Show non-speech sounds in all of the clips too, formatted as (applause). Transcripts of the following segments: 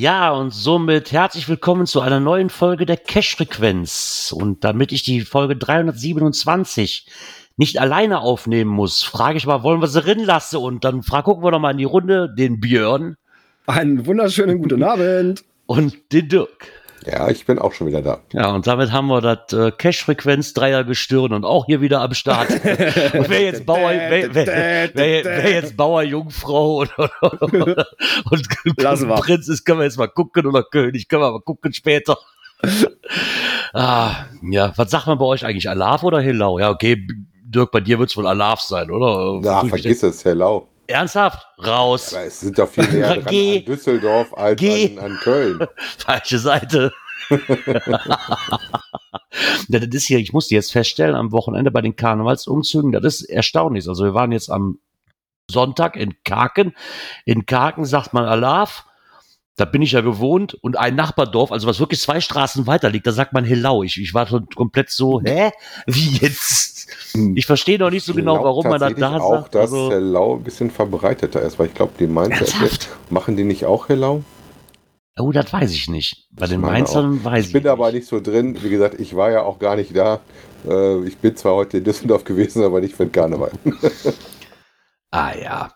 Ja, und somit herzlich willkommen zu einer neuen Folge der Cash-Frequenz. Und damit ich die Folge 327 nicht alleine aufnehmen muss, frage ich mal, wollen wir sie drin lassen? Und dann frag, gucken wir doch mal in die Runde den Björn. Einen wunderschönen guten Abend. Und den Dirk. Ja, ich bin auch schon wieder da. Ja, und damit haben wir das äh, Cash-Frequenz-Dreier-Gestirn und auch hier wieder am Start. (laughs) und wer jetzt Bauer, wer, wer, wer, wer jetzt Bauer, Jungfrau und, (laughs) und, und Prinz ist, können wir jetzt mal gucken oder König, können wir mal gucken später. (laughs) ah, ja, was sagt man bei euch eigentlich? Alaf oder Hillau? Ja, okay, Dirk, bei dir wird es wohl Alaf sein, oder? Ja, vergiss es, Hillau. Ernsthaft? Raus. Aber es sind doch viel näher (laughs) dran an Düsseldorf als an, an, Köln. (laughs) Falsche Seite. (laughs) das ist hier, ich musste jetzt feststellen, am Wochenende bei den Karnevalsumzügen, das ist erstaunlich. Also wir waren jetzt am Sonntag in Kaken. In Kaken sagt man Alaf. Da bin ich ja gewohnt und ein Nachbardorf, also was wirklich zwei Straßen weiter liegt, da sagt man Hillau. Ich, ich war komplett so, hä? Wie jetzt? Ich verstehe noch nicht so genau, warum man das da auch, sagt. dass also, Hellau ein bisschen verbreiteter ist, weil ich glaube, die Mainzer, machen die nicht auch Hellau? Oh, das weiß ich nicht. Bei ich den Mainzern weiß ich Ich bin nicht. aber nicht so drin. Wie gesagt, ich war ja auch gar nicht da. Äh, ich bin zwar heute in Düsseldorf gewesen, aber nicht für den Karneval. ah ja.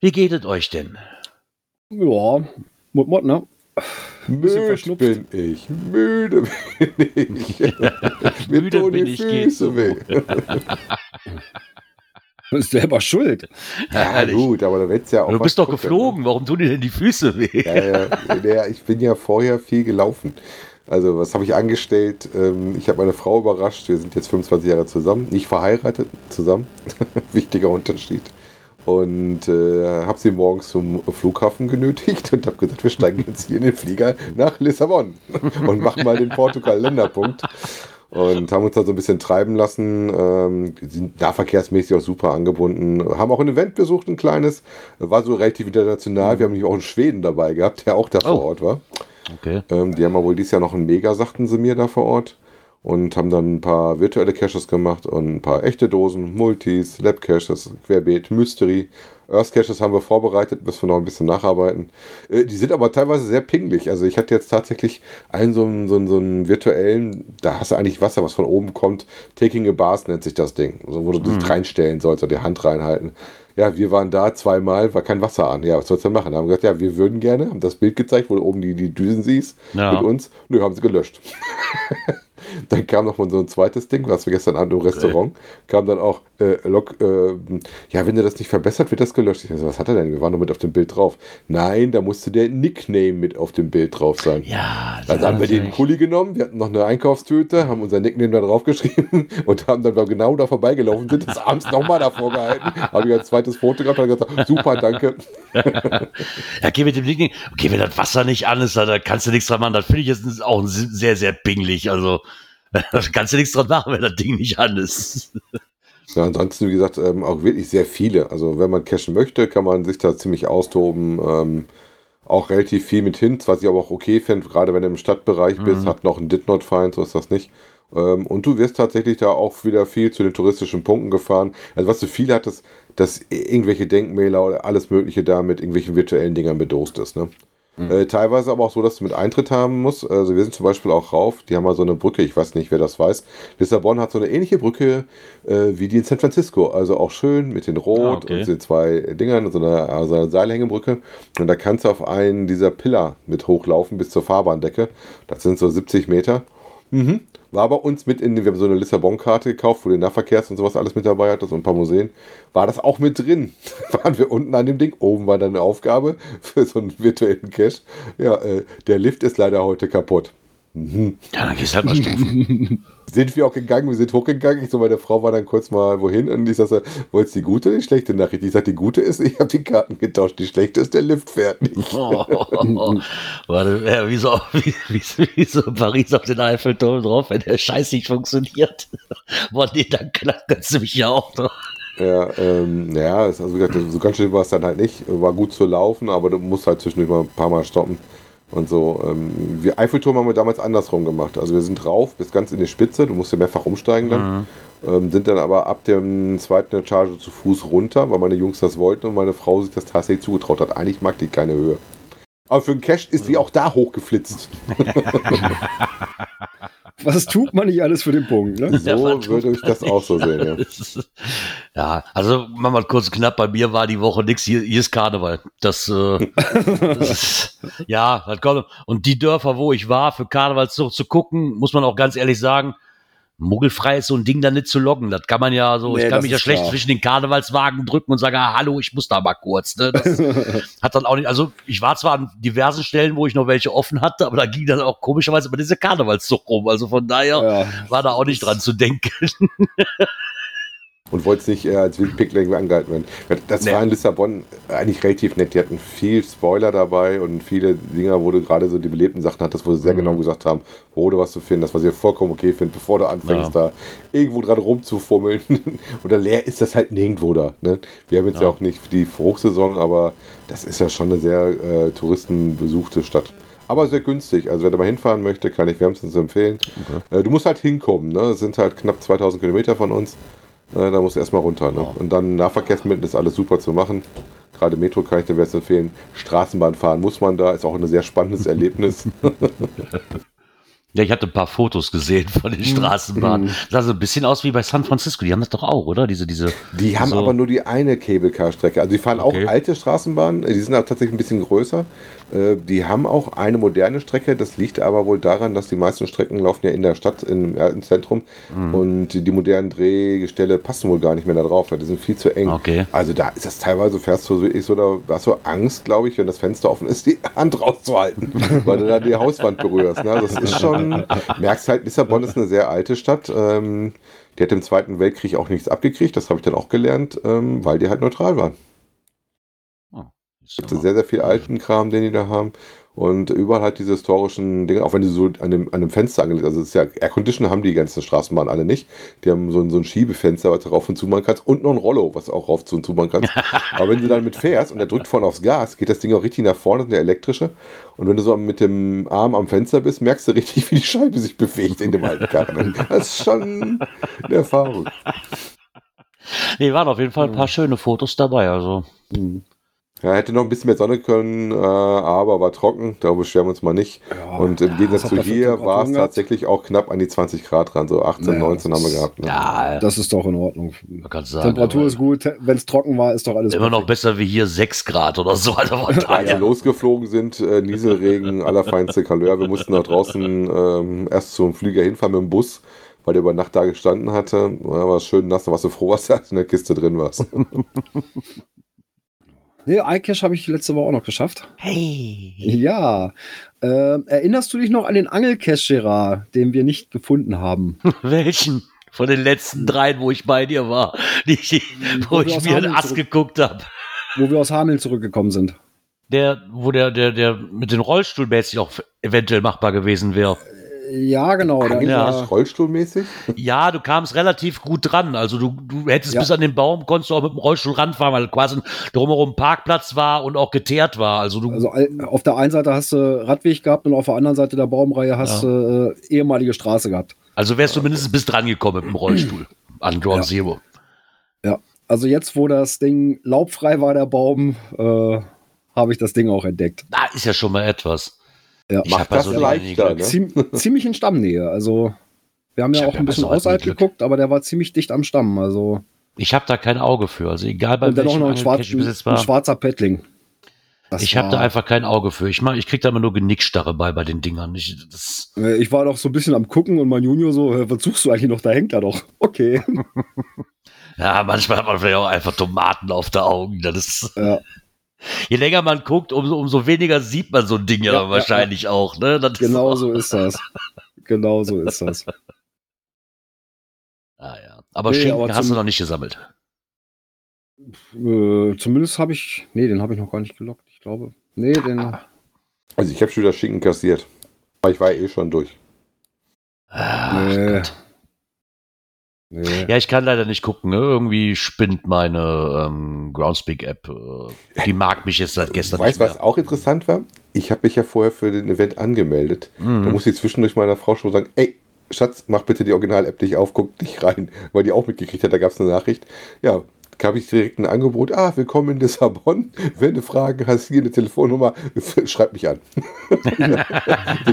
Wie geht es euch denn? Ja, Mut, Mut, ne? Müde bin ich, müde bin ich. (laughs) Mir müde tun bin die ich, Füße weh. (laughs) Du bist selber schuld. Ja, ja gut, aber da wird's ja auch. Du bist doch gucken, geflogen, warum tun dir denn die Füße weh? Ja, ja, ja, ich bin ja vorher viel gelaufen. Also, was habe ich angestellt? Ähm, ich habe meine Frau überrascht. Wir sind jetzt 25 Jahre zusammen. Nicht verheiratet, zusammen. (laughs) Wichtiger Unterschied und äh, habe sie morgens zum Flughafen genötigt und habe gesagt, wir steigen jetzt hier in den Flieger nach Lissabon und machen mal den Portugal-Länderpunkt. Und haben uns da so ein bisschen treiben lassen, ähm, sind da verkehrsmäßig auch super angebunden, haben auch ein Event besucht, ein kleines, war so relativ international. Wir haben nämlich auch einen Schweden dabei gehabt, der auch da oh. vor Ort war. Okay. Ähm, die haben ja wohl dieses Jahr noch ein Mega, sagten sie mir da vor Ort und haben dann ein paar virtuelle Caches gemacht und ein paar echte Dosen, Multis, Lab Caches, Querbeet, Mystery. Earth Caches haben wir vorbereitet, müssen wir noch ein bisschen nacharbeiten. Äh, die sind aber teilweise sehr pingelig. Also ich hatte jetzt tatsächlich einen so einen, so einen, so einen virtuellen, da hast du eigentlich Wasser, was von oben kommt. Taking a Bath nennt sich das Ding. Also wo du mhm. dich reinstellen sollst oder die Hand reinhalten. Ja, wir waren da zweimal, war kein Wasser an. Ja, was sollst du machen? Haben gesagt, ja, wir würden gerne, haben das Bild gezeigt, wo du oben die, die Düsen siehst ja. mit uns. Nö, haben sie gelöscht. (laughs) (laughs) Dann kam noch mal so ein zweites Ding, was wir gestern Abend im Restaurant, okay. kam dann auch, äh, Log, äh, ja, wenn du das nicht verbessert, wird das gelöscht. Ich so, was hat er denn? Wir waren nur mit auf dem Bild drauf. Nein, da musste der Nickname mit auf dem Bild drauf sein. Ja, Also haben wir den Kuli genommen, wir hatten noch eine Einkaufstüte, haben unser Nickname da drauf geschrieben (laughs) und haben dann genau da vorbeigelaufen, sind das abends nochmal davor gehalten, habe ich ein zweites Foto gehabt und gesagt, super, danke. (laughs) ja, geh mit dem Nickname, okay, wenn das Wasser nicht an ist, da kannst du nichts dran machen, das finde ich jetzt auch sehr, sehr pingelig, also (laughs) da kannst du nichts dran machen, wenn das Ding nicht an ist. (laughs) Ja, ansonsten, wie gesagt, ähm, auch wirklich sehr viele. Also, wenn man cashen möchte, kann man sich da ziemlich austoben. Ähm, auch relativ viel mit Hints, was ich aber auch okay finde, gerade wenn du im Stadtbereich mhm. bist, hat noch ein Did Not Find, so ist das nicht. Ähm, und du wirst tatsächlich da auch wieder viel zu den touristischen Punkten gefahren. Also, was du viel hattest, dass irgendwelche Denkmäler oder alles Mögliche da mit irgendwelchen virtuellen Dingern bedost ist. Ne? Mhm. Äh, teilweise aber auch so, dass du mit Eintritt haben musst. Also wir sind zum Beispiel auch rauf, die haben mal so eine Brücke, ich weiß nicht, wer das weiß. Lissabon hat so eine ähnliche Brücke äh, wie die in San Francisco. Also auch schön mit den Rot ah, okay. und den zwei Dingern, so eine, also eine Seilhängebrücke. Und da kannst du auf einen dieser Pillar mit hochlaufen bis zur Fahrbahndecke. Das sind so 70 Meter. Mhm. War bei uns mit in, wir haben so eine Lissabon-Karte gekauft, wo du Nahverkehrs und sowas alles mit dabei hattest und ein paar Museen. War das auch mit drin? (laughs) Waren wir unten an dem Ding? Oben war dann eine Aufgabe für so einen virtuellen Cache. Ja, äh, der Lift ist leider heute kaputt. Mhm. Ja, dann gehst du halt mal stufen. (laughs) Sind wir auch gegangen, wir sind hochgegangen. Ich so, meine Frau war dann kurz mal wohin und ich sagte, wolltest du die gute oder die schlechte Nachricht? Ich sagte, die gute ist, ich habe die Karten getauscht. Die schlechte ist, der Lift fährt nicht. Oh, (laughs) warte, ja, wie, so, wie, wie, wie so in Paris auf den Eiffelturm drauf, wenn der Scheiß nicht funktioniert. (laughs) Boah, nee, dann kannst du mich ja auch drauf. Ja, ähm, ja, also wie gesagt, so ganz schön war es dann halt nicht. War gut zu laufen, aber du musst halt zwischendurch mal ein paar Mal stoppen. Und so, ähm, wir Eiffelturm haben wir damals andersrum gemacht. Also wir sind rauf bis ganz in die Spitze, du musst ja mehrfach umsteigen dann. Mhm. Ähm, sind dann aber ab dem zweiten Etage zu Fuß runter, weil meine Jungs das wollten und meine Frau sich das tatsächlich zugetraut hat. Eigentlich mag die keine Höhe. Aber für den Cash ist sie auch da hochgeflitzt. (laughs) Was tut man nicht alles für den Punkt, ne? So würde ich das auch so sehen, ja. (laughs) Ja, also machen wir mal kurz und knapp, bei mir war die Woche nix, hier, hier ist Karneval. Das, äh, (laughs) das ist, ja, das kommt. Und die Dörfer, wo ich war, für Karnevalszug zu gucken, muss man auch ganz ehrlich sagen, Muggelfrei ist so ein Ding da nicht zu loggen. Das kann man ja so, Nee, ich kann mich ja schlecht klar. zwischen den Karnevalswagen drücken und sagen, ah, hallo, ich muss da mal kurz. Ne? Das (laughs) hat dann auch nicht, also ich war zwar an diversen Stellen, wo ich noch welche offen hatte, aber da ging dann auch komischerweise immer diese Karnevalszug rum. Also von daher Ja. war da auch nicht dran zu denken. (laughs) Und wollte es nicht äh, als Wildpickling angehalten werden. Das Nee. war in Lissabon eigentlich relativ nett. Die hatten viel Spoiler dabei und viele Dinger, wo du gerade so die belebten Sachen hattest, wo sie sehr Mhm. genau gesagt haben, wo du was zu finden, das was ich vollkommen okay finde, bevor du anfängst, da irgendwo dran rumzufummeln. (laughs) Oder leer ist das halt nirgendwo da. Ne? Wir haben jetzt ja. Ja. auch nicht die Hochsaison, aber das ist ja schon eine sehr äh, touristenbesuchte Stadt. Aber sehr günstig. Also wer da mal hinfahren möchte, kann ich wärmstens empfehlen. Äh, du musst halt hinkommen. Ne? Es sind halt knapp 2000 Kilometer von uns. Äh, da musst du erstmal runter. Ne? Und dann Nahverkehrsmittel ist alles super zu machen. Gerade Metro kann ich dir wärmstens empfehlen. Straßenbahn fahren muss man da. Ist auch ein sehr spannendes (laughs) Erlebnis. Ja, ich hatte ein paar Fotos gesehen von den Straßenbahnen. Sah so ein bisschen aus wie bei San Francisco. Die haben das doch auch, oder? Diese, diese. Die haben so- aber nur die eine Cable-Car-Strecke. Also die fahren Okay. auch alte Straßenbahnen, die sind aber tatsächlich ein bisschen größer. Äh, Die haben auch eine moderne Strecke. Das liegt aber wohl daran, dass die meisten Strecken laufen ja in der Stadt, im alten Zentrum. Mhm. Und die, modernen Drehgestelle passen wohl gar nicht mehr da drauf. weil Die sind viel zu eng. Okay. Also da ist das teilweise, fährst du so, da hast du Angst, glaube ich, wenn das Fenster offen ist, die (laughs) Hand rauszuhalten, weil du da die Hauswand berührst. Ne? Das ist schon, merkst halt, Lissabon ist eine sehr alte Stadt. Ähm, die hat im Zweiten Weltkrieg auch nichts abgekriegt, das habe ich dann auch gelernt, ähm, weil die halt neutral waren. Es gibt sehr, sehr viel alten Kram, den die da haben. Und überall halt diese historischen Dinge, auch wenn die so an dem, an dem Fenster angelegt also es ist ja Air Conditioner haben die ganzen Straßenbahnen alle nicht. Die haben so ein, so ein Schiebefenster, was du rauf und zu machen kannst und noch ein Rollo, was du auch rauf und zu machen kannst. (laughs) Aber wenn du dann mit fährst und der drückt vorne aufs Gas, geht das Ding auch richtig nach vorne, das ist der elektrische. Und wenn du so mit dem Arm am Fenster bist, merkst du richtig, wie die Scheibe sich bewegt in dem alten Karren. Das ist schon eine Erfahrung. Nee, waren auf jeden Fall ein paar schöne Fotos dabei. Also. Ja, hätte noch ein bisschen mehr Sonne können, äh, aber war trocken, darüber beschweren wir uns mal nicht. Ja. Und im Gegensatz was zu hier war es tatsächlich auch knapp an die 20 Grad dran, so 18, Ja, 19 haben wir gehabt. Ne? Ja, Das ist doch in Ordnung. man kann sagen. Temperatur ist gut, wenn es trocken war, ist doch alles Immer noch perfekt. besser wie hier 6 Grad oder so. Also (laughs) Als wir losgeflogen sind, äh, Nieselregen, allerfeinste Couleur. Wir mussten nach draußen ähm, erst zum Flieger hinfahren mit dem Bus, weil der über Nacht da gestanden hatte. Ja, war schön nass, da warst du froh, was da in der Kiste drin warst. (laughs) Nee, iCache habe ich letzte Woche auch noch geschafft. Hey. Ja. Ähm, erinnerst du dich noch an den Angelcache, Gerard, den wir nicht gefunden haben? (laughs) Welchen? Von den letzten dreien, wo ich bei dir war, die, die, wo Wo ich mir den Hameln Ass zurück- geguckt habe. Wo wir aus Hameln zurückgekommen sind. Der, wo der, der, der mit den Rollstuhl mäßig auch eventuell machbar gewesen wäre. Ja, genau. Da Eigentlich Ja. nicht rollstuhlmäßig. Ja, du kamst relativ gut dran. Also du, du hättest Ja. bis an den Baum, konntest du auch mit dem Rollstuhl ranfahren, weil quasi drumherum ein Parkplatz war und auch geteert war. Also du, Also all- auf der einen Seite hast du Radweg gehabt und auf der anderen Seite der Baumreihe hast du äh, ehemalige Straße gehabt. also wärst du mindestens bis dran gekommen mit dem Rollstuhl (clears throat) an Ground Ja. Zero. Ja. Also jetzt, wo das Ding laubfrei war, der Baum, äh, habe ich das Ding auch entdeckt. Da ist ja schon mal etwas. Ja. Ich Macht hab das so Dingen leichter, nie ne? Ziem ziemlich in Stammnähe. Also wir haben Ich ja hab auch ja ein bisschen außerhalb geguckt, aber der war ziemlich dicht am Stamm. Also Ich habe da kein Auge für. Also egal bei welchem noch ein, schwarz, ich jetzt ein war. schwarzer Pettling. Das Ich habe da war- einfach kein Auge für. Ich, mach, ich krieg da immer nur Genickstarre bei bei den Dingern. Ich, das, Äh, Ich war doch so ein bisschen am gucken und mein Junior so, "Hä, was suchst du eigentlich noch? Da hängt er doch. (laughs) Okay. (laughs) ja, manchmal hat man vielleicht auch einfach Tomaten auf der Augen. Das ist, ja. Je länger man guckt, umso, umso weniger sieht man so ein Ding ja, ja wahrscheinlich ja, auch. Ne? Das genau so ist das. Genau so ist das. (laughs) Ah ja. Aber nee, Schinken aber hast du noch nicht gesammelt. Äh, zumindest habe ich. Nee, den habe ich noch gar nicht gelockt. Ich glaube. Nee, den. Also ich habe schon wieder Schinken kassiert. Aber ich war eh schon durch. Ach, nee. Nee. Ja, ich kann leider nicht gucken. Ne? Irgendwie spinnt meine ähm, Groundspeak-App. Äh, die mag mich jetzt seit gestern. Weißt du, was auch interessant war? Ich habe mich ja vorher für den Event angemeldet. Mhm. Da muss ich zwischendurch meiner Frau schon sagen, ey, Schatz, mach bitte die Original-App nicht auf, guck nicht rein, (laughs) weil die auch mitgekriegt hat, da gab es eine Nachricht. Ja, gab ich direkt ein Angebot, ah, willkommen in Lissabon, (laughs) wenn du Fragen hast, hier eine Telefonnummer, (laughs) schreib mich an.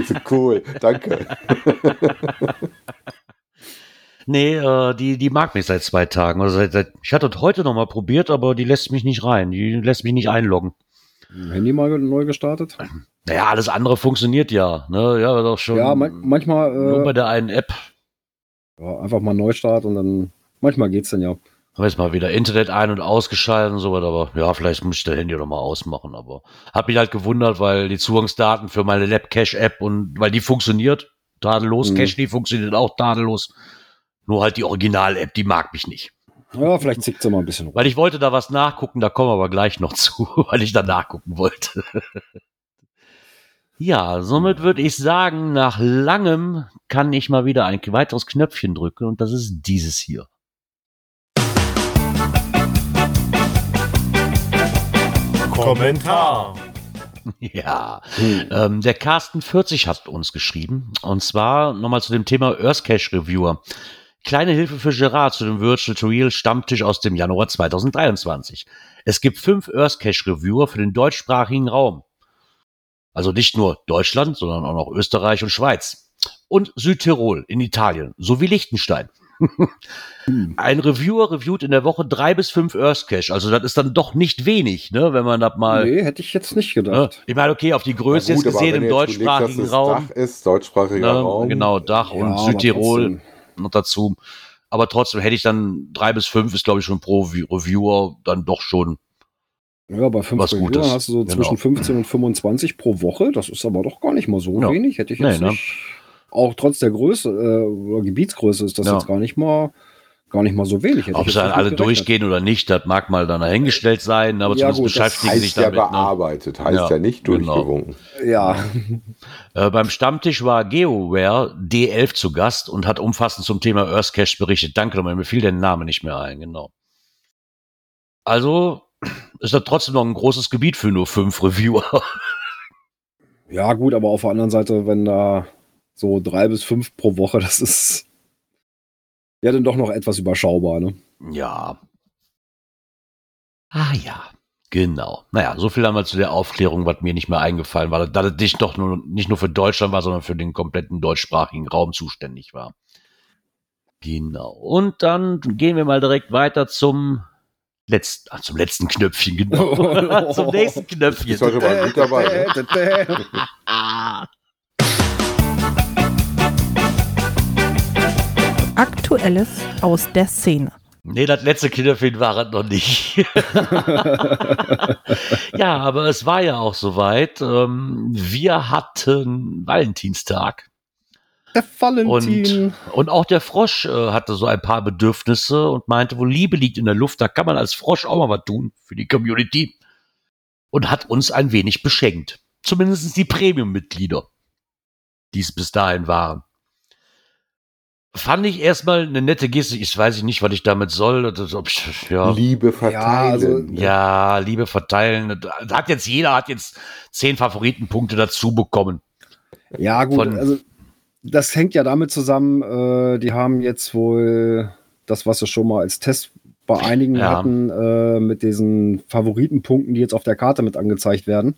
so, cool, danke. Nee, äh, die, die mag mich seit zwei Tagen. Also seit, seit, ich hatte heute noch mal probiert, aber die lässt mich nicht rein. Die lässt mich nicht einloggen. Handy mal neu gestartet? Naja, alles andere funktioniert ja. Ne? Ja, doch schon. Ja, man manchmal. Äh, nur bei der einen App. Ja, einfach mal Neustart und dann. Manchmal geht's dann ja. Haben jetzt mal wieder Internet ein- und ausgeschaltet und so weiter, aber ja, vielleicht muss ich das Handy noch mal ausmachen, aber hab mich halt gewundert, weil die Zugangsdaten für meine Lab-Cache-App und weil die funktioniert, tadellos, mhm. Cache, die funktioniert auch tadellos. Nur halt die Original-App, die mag mich nicht. Ja, vielleicht zickt sie mal ein bisschen. Weil ich wollte da was nachgucken, da kommen wir aber gleich noch (laughs) zu, weil ich da nachgucken wollte. (laughs) ja, somit würde ich sagen, nach langem kann ich mal wieder ein weiteres Knöpfchen drücken und das ist dieses hier. Kommentar. (laughs) Ja, hm. ähm, der Carsten 40 hat uns geschrieben und zwar nochmal zu dem Thema Earthcache Reviewer. Kleine Hilfe für Gerard zu dem Virtual to Real Stammtisch aus dem Januar 2023. Es gibt fünf Earthcache Reviewer für den deutschsprachigen Raum. Also nicht nur Deutschland, sondern auch noch Österreich und Schweiz. Und Südtirol in Italien sowie Liechtenstein. (laughs) Ein Reviewer reviewt in der Woche drei bis fünf Earthcache. Also das ist dann doch nicht wenig, ne, wenn man das mal. Nee, hätte ich jetzt nicht gedacht. Ne? Ich meine, okay, auf die Größe gut, jetzt gesehen im deutschsprachigen legst, Raum. Dach ist deutschsprachiger ne? Raum. Genau, Dach ja, und Noch dazu. Aber trotzdem hätte ich dann drei bis fünf ist, glaube ich, schon pro Reviewer dann doch schon. Ja, bei fünf was Reviewer Gutes. hast du so genau. zwischen 15 und 25 pro Woche. Das ist aber doch gar nicht mal so ja. wenig. Hätte ich jetzt nee, ne? nicht. Auch trotz der Größe, äh, Gebietsgröße ist das ja. jetzt gar nicht mal gar nicht mal so wenig. Ob sie dann alle gerechnet. durchgehen oder nicht, das mag mal dann dahingestellt sein, aber ja, zumindest gut, beschäftigen sich damit. Ja, ne? bearbeitet, ne? heißt ja, ja nicht genau. durchgewunken. Genau. Ja. (laughs) Äh, beim Stammtisch war GeoWare D11 zu Gast und hat umfassend zum Thema Earthcache berichtet. Danke nochmal, mir fiel der Name nicht mehr ein, genau. Also ist das trotzdem noch ein großes Gebiet für nur fünf Reviewer. Ja, gut, aber auf der anderen Seite, wenn da so drei bis fünf pro Woche, das ist ja dann doch noch etwas überschaubar, ne? Ja. Ah ja, genau. Naja, so viel einmal zu der Aufklärung, was mir nicht mehr eingefallen war, da das nicht doch nur, nicht nur für Deutschland war, sondern für den kompletten deutschsprachigen Raum zuständig war. Genau. Und dann gehen wir mal direkt weiter zum letzten, ach, zum letzten Knöpfchen, genau. (laughs) zum nächsten Knöpfchen. Ich sollte mal gut dabei. Ne? (laughs) Aktuelles aus der Szene. Nee, das letzte Kinderfilm war es noch nicht. (laughs) ja, aber es war ja auch soweit. Ähm, wir hatten Valentinstag. Der Valentin. Und, und auch der Frosch äh, hatte so ein paar Bedürfnisse und meinte, wo Liebe liegt in der Luft, da kann man als Frosch auch mal was tun für die Community. Und hat uns ein wenig beschenkt. Zumindest die Premium-Mitglieder, die es bis dahin waren fand ich erstmal eine nette Geste. Ich weiß nicht, was ich damit soll. Ich, ja. Liebe verteilen. Ja, also, ja, Liebe verteilen. Hat jetzt jeder hat jetzt zehn Favoritenpunkte dazu bekommen. Ja, gut. Von, also das hängt ja damit zusammen. Äh, die haben jetzt wohl das, was sie schon mal als Test bei einigen ja. hatten, äh, mit diesen Favoritenpunkten, die jetzt auf der Karte mit angezeigt werden.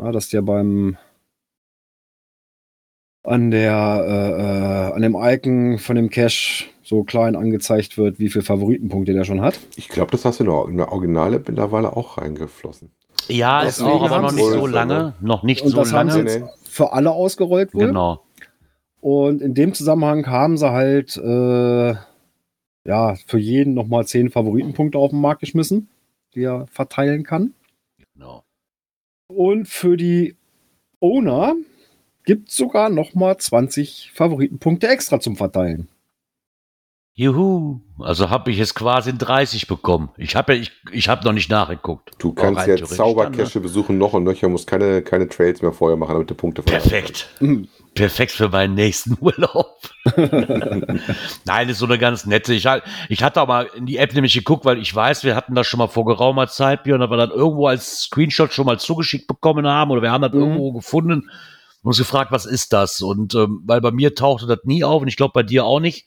Ja, dass der beim an der äh, äh, an dem Icon von dem Cache so klein angezeigt wird, wie viele Favoritenpunkte der schon hat. Ich glaube, das hast du in der Originale mittlerweile auch reingeflossen. Ja, ist auch aber noch nicht so lange. Noch nicht und so das lange. Haben sie jetzt für alle ausgerollt wohl. Genau. Und in dem Zusammenhang haben sie halt äh, ja für jeden nochmal zehn Favoritenpunkte auf den Markt geschmissen. die er verteilen kann. Genau. Und für die Owner gibt es sogar nochmal 20 Favoritenpunkte extra zum Verteilen. Juhu, also habe ich es quasi in 30 bekommen. Ich habe ja, ich, ich habe noch nicht nachgeguckt. Du kannst jetzt Zaubercache besuchen, noch und nöcher, musst keine, keine Trails mehr vorher machen, damit du Punkte Perfekt. Mhm. (laughs) Perfekt für meinen nächsten (laughs) Urlaub. (laughs) Nein, ist so eine ganz nette. Ich, ich hatte auch mal in die App nämlich geguckt, weil ich weiß, wir hatten das schon mal vor geraumer Zeit, Björn, aber dann irgendwo als Screenshot schon mal zugeschickt bekommen haben oder wir haben das mhm. irgendwo gefunden und uns gefragt, was ist das? Und ähm, weil bei mir tauchte das nie auf und ich glaube bei dir auch nicht.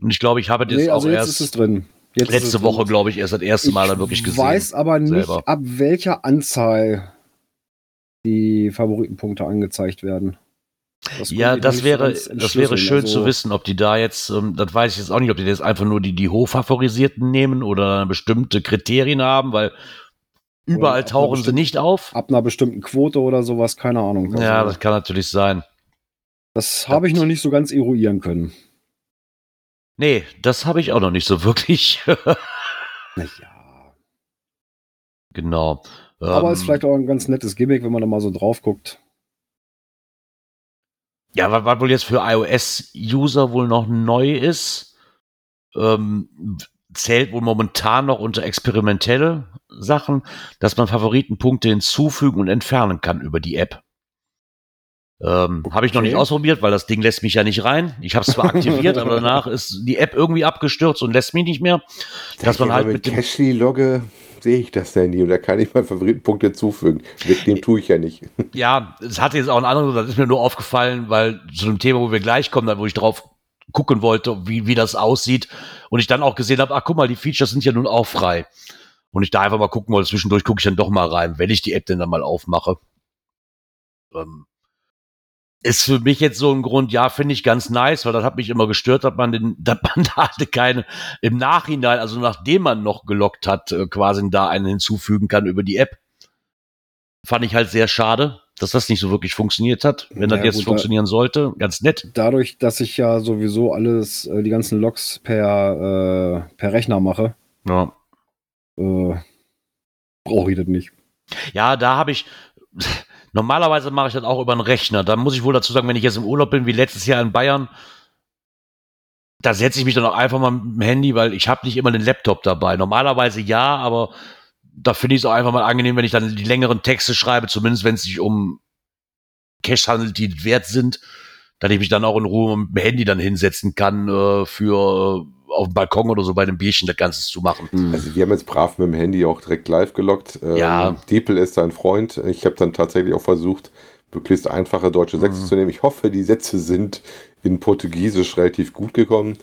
Und ich glaube, ich habe das nee, also auch jetzt erst ist es drin. Jetzt letzte Woche, glaube ich, erst das erste Mal dann wirklich gesehen. Ich weiß aber nicht, selber. ab welcher Anzahl die Favoritenpunkte angezeigt werden. Das ja, das wäre, das wäre schön also, zu wissen, ob die da jetzt, ähm, das weiß ich jetzt auch nicht, ob die jetzt einfach nur die, die hochfavorisierten nehmen oder bestimmte Kriterien haben, weil überall tauchen sie nicht auf. Ab einer bestimmten Quote oder sowas, keine Ahnung. Also, ja, das kann natürlich sein. Das habe ich noch nicht so ganz eruieren können. Nee, das habe ich auch noch nicht so wirklich. (laughs) naja. Genau. Aber ähm, ist vielleicht auch ein ganz nettes Gimmick, wenn man da mal so drauf guckt. Ja, was, was wohl jetzt für iOS-User wohl noch neu ist, ähm, zählt wohl momentan noch unter experimentelle Sachen, dass man Favoritenpunkte hinzufügen und entfernen kann über die App. Ähm, okay. Habe ich noch nicht ausprobiert, weil das Ding lässt mich ja nicht rein. Ich habe es zwar aktiviert, (laughs) aber danach ist die App irgendwie abgestürzt und lässt mich nicht mehr. Dass man halt mit, mit Cashly logge sehe ich das denn nie und da kann ich meinen Favoritenpunkt hinzufügen. Mit dem tue ich ja nicht. Ja, es hatte jetzt auch einen anderen, das ist mir nur aufgefallen, weil zu einem Thema, wo wir gleich kommen, wo ich drauf gucken wollte, wie, wie das aussieht und ich dann auch gesehen habe, ach guck mal, die Features sind ja nun auch frei. Und ich da einfach mal gucken wollte, zwischendurch gucke ich dann doch mal rein, wenn ich die App denn dann mal aufmache. Ähm, ist für mich jetzt so ein Grund, ja, finde ich ganz nice, weil das hat mich immer gestört, dass man den, (laughs) dass man da hatte keine im Nachhinein, also nachdem man noch gelockt hat, äh, quasi da einen hinzufügen kann über die App. Fand ich halt sehr schade, dass das nicht so wirklich funktioniert hat. Wenn ja, das jetzt gut, funktionieren sollte, ganz nett. Dadurch, dass ich ja sowieso alles, äh, die ganzen Logs per, äh, per Rechner mache, ja. äh, brauche ich das nicht. Ja, da habe ich, (laughs) Normalerweise mache ich das auch über einen Rechner. Da muss ich wohl dazu sagen, wenn ich jetzt im Urlaub bin, wie letztes Jahr in Bayern, da setze ich mich dann auch einfach mal mit dem Handy, weil ich habe nicht immer den Laptop dabei. Normalerweise ja, aber da finde ich es auch einfach mal angenehm, wenn ich dann die längeren Texte schreibe, zumindest wenn es sich um Cash handelt, die wert sind, dass ich mich dann auch in Ruhe mit dem Handy dann hinsetzen kann äh, für auf dem Balkon oder so bei einem Bierchen das Ganze zu machen. Hm. Also wir haben jetzt brav mit dem Handy auch direkt live gelockt. Ähm, ja. Diepel ist sein Freund. Ich habe dann tatsächlich auch versucht, möglichst einfache deutsche Sätze mhm. zu nehmen. Ich hoffe, die Sätze sind in Portugiesisch relativ gut gekommen.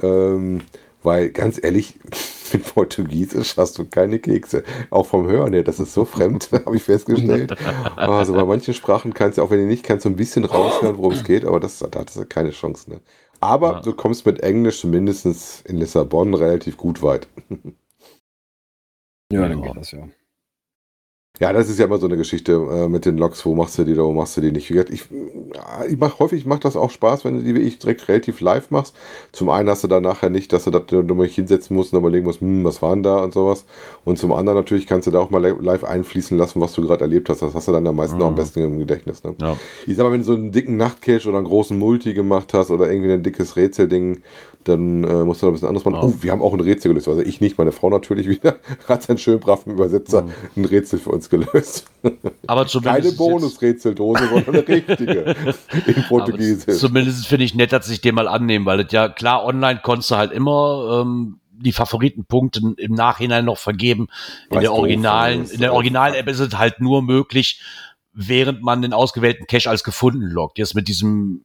Ähm, weil ganz ehrlich, (laughs) mit Portugiesisch hast du keine Kekse. Auch vom Hören her, das ist so fremd, (laughs) habe ich festgestellt. (laughs) Also bei manchen Sprachen kannst du, auch wenn du nicht kannst, so ein bisschen raushören, worum es geht, aber das, da hast du keine Chance. Ne? Aber ja. du kommst mit Englisch zumindest in Lissabon relativ gut weit. ja, dann geht das ja. Ja, das ist ja immer so eine Geschichte äh, mit den Logs, wo machst du die da, wo machst du die nicht. Ich, ich mach, häufig macht das auch Spaß, wenn du die wie ich direkt relativ live machst. Zum einen hast du dann nachher nicht, dass du da nochmal hinsetzen musst und überlegen musst, hm, was waren da und sowas. Und zum anderen natürlich kannst du da auch mal live einfließen lassen, was du gerade erlebt hast. Das hast du dann am meisten mhm. noch am besten im Gedächtnis. Ne? Ja. Ich sag mal, wenn du so einen dicken Nachtcache oder einen großen Multi gemacht hast oder irgendwie ein dickes Rätselding, dann äh, musst du noch ein bisschen anderes machen. Oh, wir haben auch ein Rätsel gelöst. Also ich nicht, meine Frau natürlich wieder. (laughs) Hat seinen schön braven Übersetzer mhm. ein Rätsel für uns gelöst. Aber zumindest. Keine Bonusrätseldose, sondern eine richtige (laughs) in Portugiesisch. Zumindest finde ich nett, dass ich den mal annehmen, weil das ja klar, online konntest du halt immer ähm, die Favoritenpunkte im Nachhinein noch vergeben. In der originalen, in der originalen App ist es halt nur möglich, während man den ausgewählten Cache als gefunden loggt. Jetzt mit diesem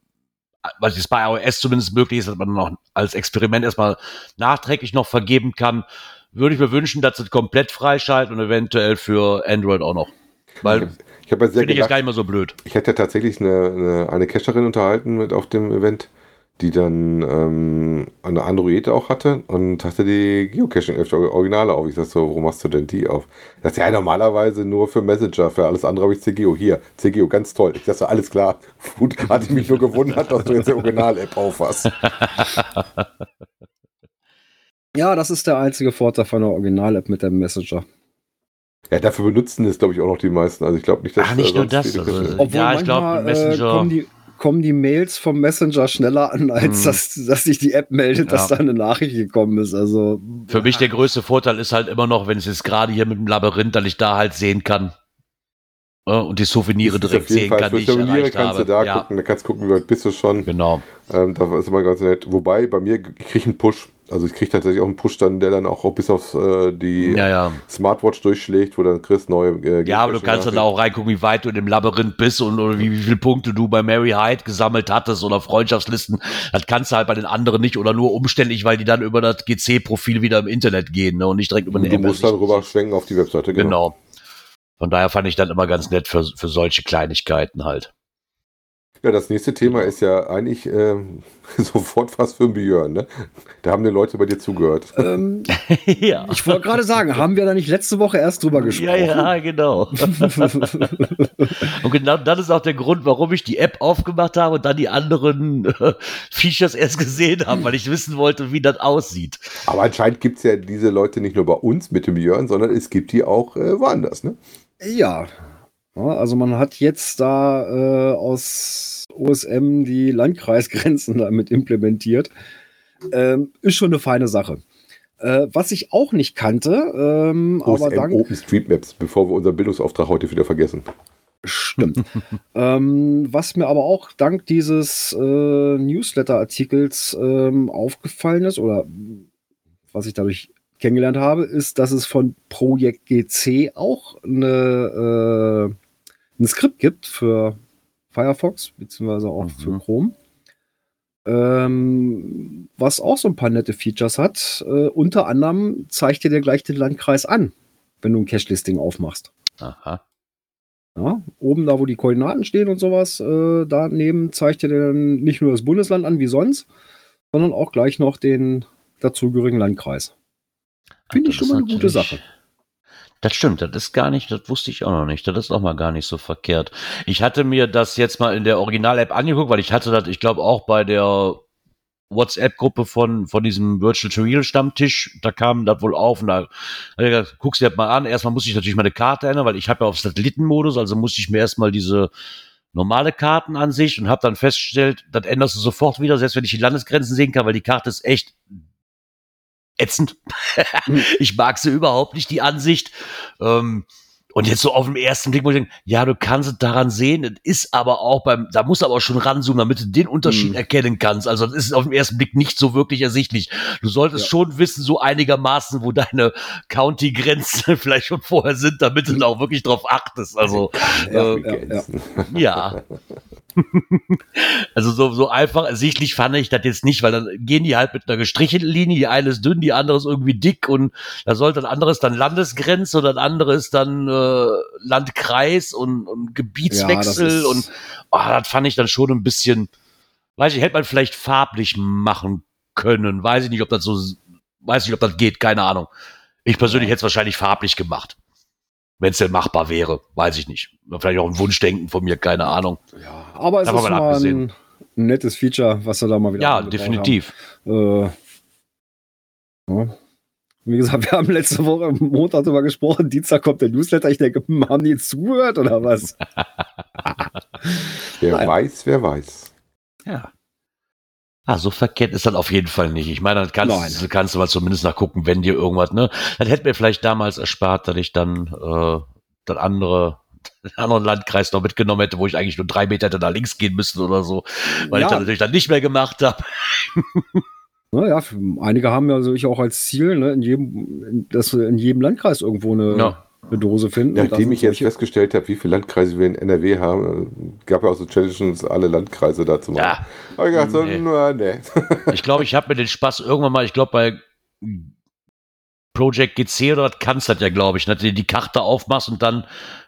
was jetzt bei iOS zumindest möglich ist, dass man noch als Experiment erstmal nachträglich noch vergeben kann, würde ich mir wünschen, dass sie komplett freischalten und eventuell für Android auch noch. Weil ich habe ja sehr finde ich jetzt gar nicht mehr so blöd. Ich hätte tatsächlich eine, eine, eine Cacherin unterhalten mit auf dem Event die dann ähm, eine Android auch hatte und hatte die Geocaching Originale auf. Ich sag so, warum machst du denn die auf? Das ist ja normalerweise nur für Messenger, für alles andere habe ich CGO. Hier, CGO, ganz toll. Ich dachte, alles klar. (laughs) Gut, hatte ich mich nur gewundert, dass du jetzt die Original-App auf hast. (laughs) Ja, das ist der einzige Vorteil von der Original-App mit dem Messenger. Ja, dafür benutzen es, glaube ich, auch noch die meisten. Also ich glaube nicht, dass Ach, nicht nur das. Also, Obwohl ja, ich glaube, Messenger. Äh, kommen, die, Mails vom Messenger schneller an, als hm. dass, dass sich die App meldet, ja. dass da eine Nachricht gekommen ist. Also für mich der größte Vorteil ist halt immer noch, wenn es jetzt gerade hier mit dem Labyrinth, dass ich da halt sehen kann, und die Souvenire direkt sehen Fall, kann, die ich Souvenire kannst habe. du da ja. gucken, da kannst du gucken, wie weit bist du schon. Genau. Ähm, da ist immer ganz nett. Wobei, bei mir kriege ich einen Push. Also ich kriege tatsächlich auch einen Push dann, der dann auch bis auf äh, die ja, ja. Smartwatch durchschlägt, wo dann Chris neue äh, Ja, aber du kannst dann auch reingucken, wie weit du in dem Labyrinth bist und oder wie, wie viele Punkte du bei Mary Hyde gesammelt hattest oder Freundschaftslisten. Das kannst du halt bei den anderen nicht oder nur umständlich, weil die dann über das GC-Profil wieder im Internet gehen ne, und nicht direkt über eine Du musst dann rüber schwenken auf die Webseite, genau. genau. Von daher fand ich dann immer ganz nett für, für solche Kleinigkeiten halt. Ja, das nächste Thema ist ja eigentlich äh, (laughs) sofort was für Björn. Ne? Da haben die Leute bei dir zugehört. (laughs) Ähm, (laughs) ja. Ich wollte gerade sagen, haben wir da nicht letzte Woche erst drüber gesprochen? Ja, ja, genau. und genau das ist auch der Grund, warum ich die App aufgemacht habe und dann die anderen äh, Features erst gesehen habe, weil ich wissen wollte, wie das aussieht. Aber anscheinend gibt es ja diese Leute nicht nur bei uns mit dem Björn, sondern es gibt die auch äh, woanders, ne? Ja. Also man hat jetzt da äh, aus OSM die Landkreisgrenzen (laughs) damit implementiert. Ähm, ist schon eine feine Sache. Äh, was ich auch nicht kannte, ähm, OSM aber dank OpenStreetMaps, bevor wir unseren Bildungsauftrag heute wieder vergessen. Stimmt. (laughs) ähm, was mir aber auch dank dieses äh, Newsletter-Artikels ähm, aufgefallen ist oder was ich dadurch kennengelernt habe, ist, dass es von Projekt GC auch eine, äh, ein Skript gibt für Firefox, beziehungsweise auch mhm. für Chrome. Ähm, was auch so ein paar nette Features hat. Äh, unter anderem zeigt dir der gleich den Landkreis an, wenn du ein Cache-Listing aufmachst. Aha. Ja, oben da, wo die Koordinaten stehen und sowas, äh, daneben zeigt dir dann nicht nur das Bundesland an wie sonst, sondern auch gleich noch den dazugehörigen Landkreis. Finde ich schon mal eine gute Sache. Das stimmt, das ist gar nicht, das wusste ich auch noch nicht. Das ist auch mal gar nicht so verkehrt. Ich hatte mir das jetzt mal in der Original-App angeguckt, weil ich hatte das, ich glaube, auch bei der WhatsApp-Gruppe von, von diesem Virtual to Real Stammtisch, da kam das wohl auf und da, da guckst du das mal an. Erstmal musste ich natürlich meine Karte ändern, weil ich habe ja auf Satellitenmodus, also musste ich mir erstmal diese normale Kartenansicht und habe dann festgestellt, das änderst du sofort wieder, selbst wenn ich die Landesgrenzen sehen kann, weil die Karte ist echt ätzend. (laughs) ich mag sie überhaupt nicht, die Ansicht. Ähm, und jetzt so auf dem ersten Blick muss ich denken, ja, du kannst es daran sehen, es ist aber auch beim, da musst du aber auch schon ranzoomen, damit du den Unterschied mhm. erkennen kannst. Also das ist auf den ersten Blick nicht so wirklich ersichtlich. Du solltest ja. schon wissen, so einigermaßen, wo deine County-Grenzen (laughs) vielleicht schon vorher sind, damit du da auch wirklich drauf achtest. Also ja, äh, ja, ja. (laughs) also so, so einfach ersichtlich fand ich das jetzt nicht, weil dann gehen die halt mit einer gestrichelten Linie, die eine ist dünn, die andere ist irgendwie dick und da sollte ein anderes dann Landesgrenze und ein anderes dann äh, Landkreis und, und Gebietswechsel ja, und oh, das fand ich dann schon ein bisschen, weiß ich, hätte man vielleicht farblich machen können, weiß ich nicht, ob das so, weiß nicht, ob das geht, keine Ahnung. Ich persönlich hätte es wahrscheinlich farblich gemacht wenn es denn machbar wäre, weiß ich nicht. Vielleicht auch ein Wunschdenken von mir, keine Ahnung. Ja, aber es ist mal ein, ein, nettes Feature, was wir da mal wieder Ja, definitiv. Äh, ja. Wie gesagt, wir haben letzte Woche Montag darüber gesprochen. Dienstag kommt der Newsletter. Ich denke, haben die jetzt zugehört oder was? (laughs) wer Nein. weiß, wer weiß. Ja. Ah, so verkehrt ist das auf jeden Fall nicht. Ich meine, dann kannst, Nein. kannst du mal zumindest nachgucken, wenn dir irgendwas, ne? Das hätte mir vielleicht damals erspart, dass ich dann äh, das andere (laughs) den anderen Landkreis noch mitgenommen hätte, wo ich eigentlich nur drei Meter da links gehen müsste oder so, weil ja. ich das natürlich dann nicht mehr gemacht habe. (laughs) Naja, einige haben ja also ich auch als Ziel, ne, in jedem, dass wir in jedem Landkreis irgendwo eine, ja eine Dose finden. Nachdem ich jetzt festgestellt habe, wie viele Landkreise wir in NRW haben, gab ja auch so Challenges, alle Landkreise dazu machen. Ja. Aber ich dachte so, nee. nee. Ich glaube, ich habe mir den Spaß irgendwann mal, ich glaube, bei Project GC oder was kannst du das ja, glaube ich, dass du die Karte aufmachst und dann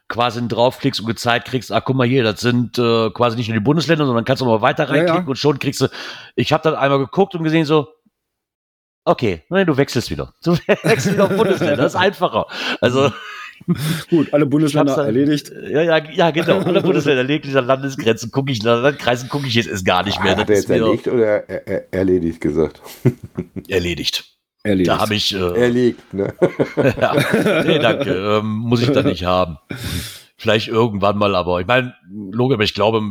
quasi draufklickst und gezeigt kriegst, ah, guck mal hier, das sind äh, quasi nicht nur die Bundesländer, sondern kannst du mal weiter reinklicken ja, ja. und schon kriegst du, ich habe dann einmal geguckt und gesehen so, okay, nein, du wechselst wieder. (laughs) Du wechselst wieder auf Bundesländer, das ist (laughs) einfacher. Also (laughs) Gut, alle Bundesländer dann, erledigt. Ja, ja, ja, genau. Alle Bundesländer erledigt. Dieser Landesgrenzen gucke ich, Landkreisen gucke ich jetzt ist gar nicht mehr. Hat er jetzt erlegt oder er, er, erledigt gesagt? (laughs) erledigt. Erledigt. Da habe ich. Äh, Erlegt, ne? (laughs) ja. Nee, danke. Ähm, muss ich da nicht haben. Vielleicht irgendwann mal, aber ich meine, logisch, aber ich glaube,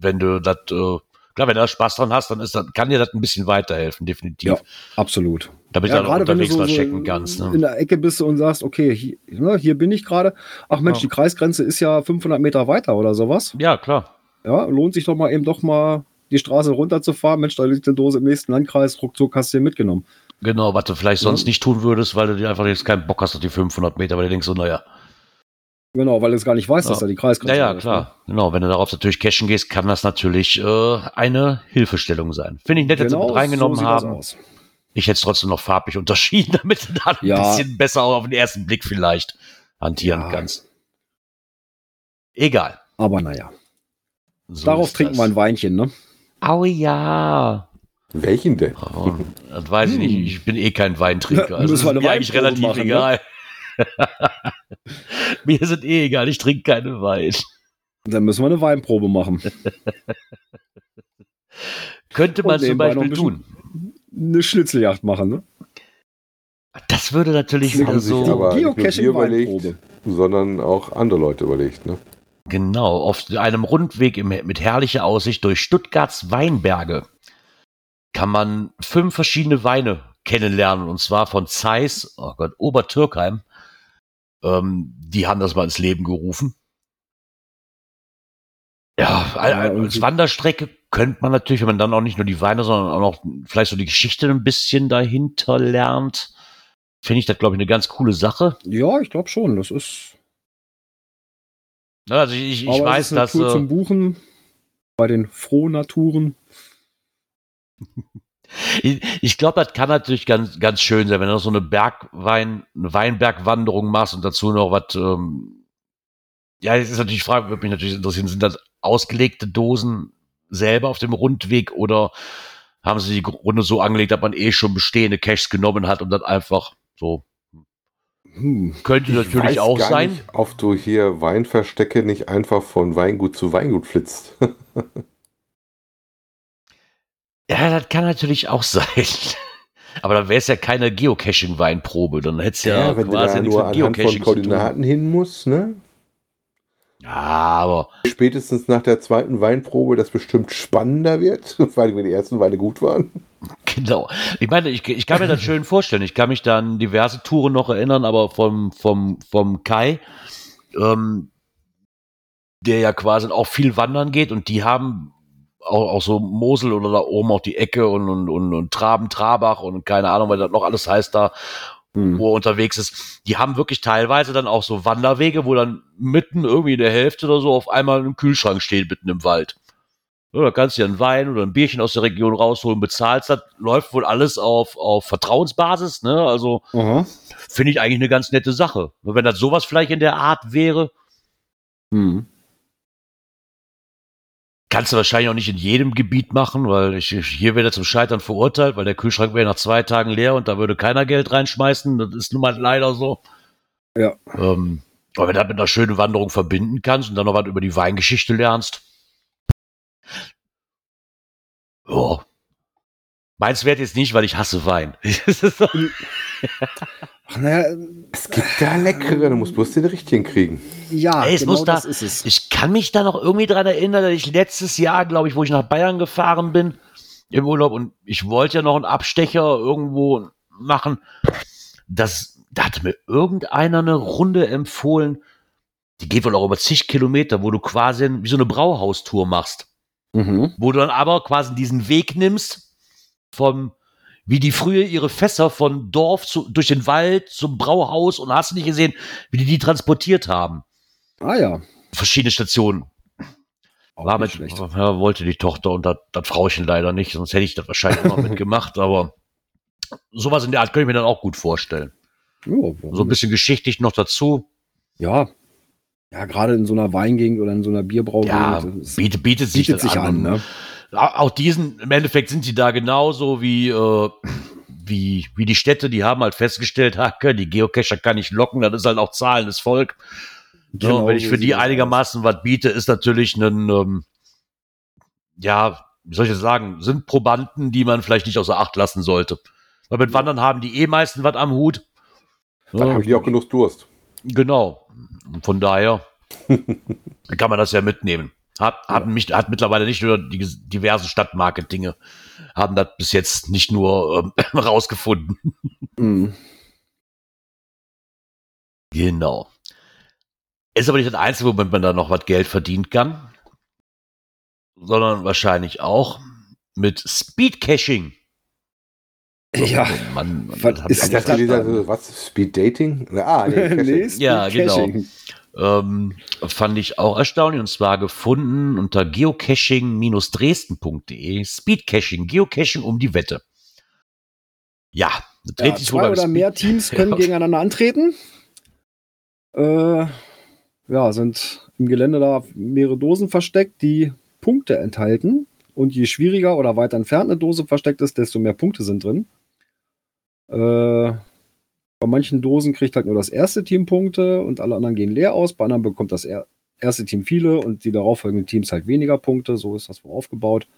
wenn du das, äh, klar, wenn du da Spaß dran hast, dann ist das, kann dir das ein bisschen weiterhelfen, definitiv. Ja, absolut. Damit ja, du dann unterwegs so, was checken kannst. Ne? In der Ecke bist du und sagst, okay, hier, ne, hier bin ich gerade. Ach Mensch, ja. die Kreisgrenze ist ja 500 Meter weiter oder sowas. Ja, klar. Ja, lohnt sich doch mal eben doch mal die Straße runterzufahren. Mensch, da liegt eine Dose im nächsten Landkreis, ruckzuck hast du hier mitgenommen. Genau, was du vielleicht sonst ja. nicht tun würdest, weil du dir einfach jetzt keinen Bock hast auf die 500 Meter, weil du denkst so, naja. Genau, weil du es gar nicht weißt, ja. dass da die Kreisgrenze Ja, ja, klar. Ne? Genau, wenn du darauf natürlich cashen gehst, kann das natürlich äh, eine Hilfestellung sein. Finde ich nett, dass genau, sie mit reingenommen so haben. Ich hätte es trotzdem noch farbig (laughs) unterschieden, damit du da ein ja. bisschen besser auf den ersten Blick vielleicht hantieren ja. kannst. Egal. Aber naja. So Darauf trinken wir ein Weinchen, ne? Au ja. Welchen denn? Oh, das weiß ich nicht. Hm. Ich bin eh kein Weintrinker. (laughs) Also das ist mir eigentlich relativ machen, ne? egal. Ne? (laughs) mir sind eh egal. Ich trinke keine Wein. Dann müssen wir eine Weinprobe machen. (laughs) Könnte man zum Beispiel tun. Eine Schnitzeljagd machen, ne? Das würde natürlich wieder so. Aber Geocaching überlegt, sondern auch andere Leute überlegt, ne? Genau, auf einem Rundweg mit herrlicher Aussicht durch Stuttgarts Weinberge kann man fünf verschiedene Weine kennenlernen. Und zwar von Zeiss, oh Gott, Obertürkheim. Ähm, die haben das mal ins Leben gerufen. Ja, als Wanderstrecke könnte man natürlich, wenn man dann auch nicht nur die Weine, sondern auch noch vielleicht so die Geschichte ein bisschen dahinter lernt, finde ich das, glaube ich, eine ganz coole Sache. Ja, ich glaube schon. Das ist. Also ich, ich, ich weiß, dass. Tour zum Buchen bei den Frohnaturen. (laughs) Ich glaube, das kann natürlich ganz, ganz schön sein, wenn du so eine Bergwein, eine Weinbergwanderung machst und dazu noch was, ähm, ja, jetzt ist natürlich die Frage, würde mich natürlich interessieren, sind das ausgelegte Dosen selber auf dem Rundweg oder haben sie die Runde so angelegt, dass man eh schon bestehende Caches genommen hat und dann einfach so hm. Könnte natürlich auch sein. Nicht, ob du hier Weinverstecke nicht einfach von Weingut zu Weingut flitzt. (laughs) Ja, das kann natürlich auch sein. (laughs) Aber dann wäre es ja keine Geocaching-Weinprobe. Dann hätte es ja, ja wenn quasi du da nur anhand von Koordinaten hin muss, ne? Ja, aber. Spätestens nach der zweiten Weinprobe, das bestimmt spannender wird, (laughs) weil die ersten Weine gut waren. Genau. Ich meine, ich, ich kann mir das schön vorstellen. Ich kann mich da an diverse Touren noch erinnern, aber vom, vom, vom Kai, ähm, der ja quasi auch viel wandern geht und die haben auch, auch so Mosel oder da oben auch die Ecke und, und, und, und Traben, Trabach und keine Ahnung, was das noch alles heißt da, hm. wo er unterwegs ist. Die haben wirklich teilweise dann auch so Wanderwege, wo dann mitten irgendwie in der Hälfte oder so auf einmal ein Kühlschrank steht, mitten im Wald. Ja, da kannst du dir einen Wein oder ein Bierchen aus der Region rausholen, bezahlst das, läuft wohl alles auf, auf Vertrauensbasis, ne? Also finde ich eigentlich eine ganz nette Sache. Wenn das sowas vielleicht in der Art wäre, hm. Kannst du wahrscheinlich auch nicht in jedem Gebiet machen, weil ich, hier wäre zum Scheitern verurteilt, weil der Kühlschrank wäre nach zwei Tagen leer und da würde keiner Geld reinschmeißen. Das ist nun mal leider so. Ja. Ähm, aber wenn du das mit einer schönen Wanderung verbinden kannst und dann noch was über die Weingeschichte lernst. Oh. Meins wird jetzt nicht, weil ich hasse Wein. (laughs) (laughs) Ach, naja, es gibt da leckere, du musst bloß den richtigen kriegen. Ja, Ey, es genau muss da, ist es. Ich kann mich da noch irgendwie dran erinnern, dass ich letztes Jahr, glaube ich, wo ich nach Bayern gefahren bin, im Urlaub und ich wollte ja noch einen Abstecher irgendwo machen. Das, da hatte mir irgendeiner eine Runde empfohlen, die geht wohl auch über zig Kilometer, wo du quasi wie so eine Brauhaustour machst. Mhm. Wo du dann aber quasi diesen Weg nimmst vom wie die früher ihre Fässer von Dorf zu, durch den Wald zum Brauhaus und hast du nicht gesehen, wie die die transportiert haben. Ah ja. Verschiedene Stationen. Auch War mit. Ja, wollte die Tochter und das, das Frauchen leider nicht, sonst hätte ich das wahrscheinlich noch (laughs) mitgemacht, aber sowas in der Art könnte ich mir dann auch gut vorstellen. Jo, so ein bisschen geschichtlich noch dazu. Ja. Ja, gerade in so einer Weingegend oder in so einer Bierbraugegend. Ja, bietet, bietet sich, bietet sich an. an ne? Auch diesen, im Endeffekt sind sie da genauso wie, äh, wie, wie die Städte, die haben halt festgestellt, (laughs) Hacke, die Geocacher kann ich locken, das ist halt auch zahlendes Volk. Genau, so, wenn ich für die einigermaßen was biete, ist natürlich ein, ähm, ja, wie soll ich das sagen, sind Probanden, die man vielleicht nicht außer Acht lassen sollte. Weil mit Wandern haben die eh meisten was am Hut. Dann ja, haben die auch genug Durst. Genau. Und von daher (laughs) kann man das ja mitnehmen. Hat, hat, mich, hat mittlerweile nicht nur die diversen Stadtmarket-Dinge, haben das bis jetzt nicht nur ähm, (laughs) rausgefunden. Mhm. Genau. Ist aber nicht das Einzige, womit man da noch was Geld verdienen kann, sondern wahrscheinlich auch mit Speed-Caching. Ja, man, man, was ist das? das was? Speed Dating? Ah, nee, (laughs) nee ja, genau. Ähm, fand ich auch erstaunlich und zwar gefunden unter geocaching-dresden.de. Speedcaching, Geocaching um die Wette. Ja, dreht ja, sich zwei oder mehr Teams (laughs) können gegeneinander antreten. Äh, ja, sind im Gelände da mehrere Dosen versteckt, die Punkte enthalten. Und je schwieriger oder weiter entfernt eine Dose versteckt ist, desto mehr Punkte sind drin. Äh, bei manchen Dosen kriegt halt nur das erste Team Punkte und alle anderen gehen leer aus. Bei anderen bekommt das erste Team viele und die darauffolgenden Teams halt weniger Punkte. So ist das wohl aufgebaut.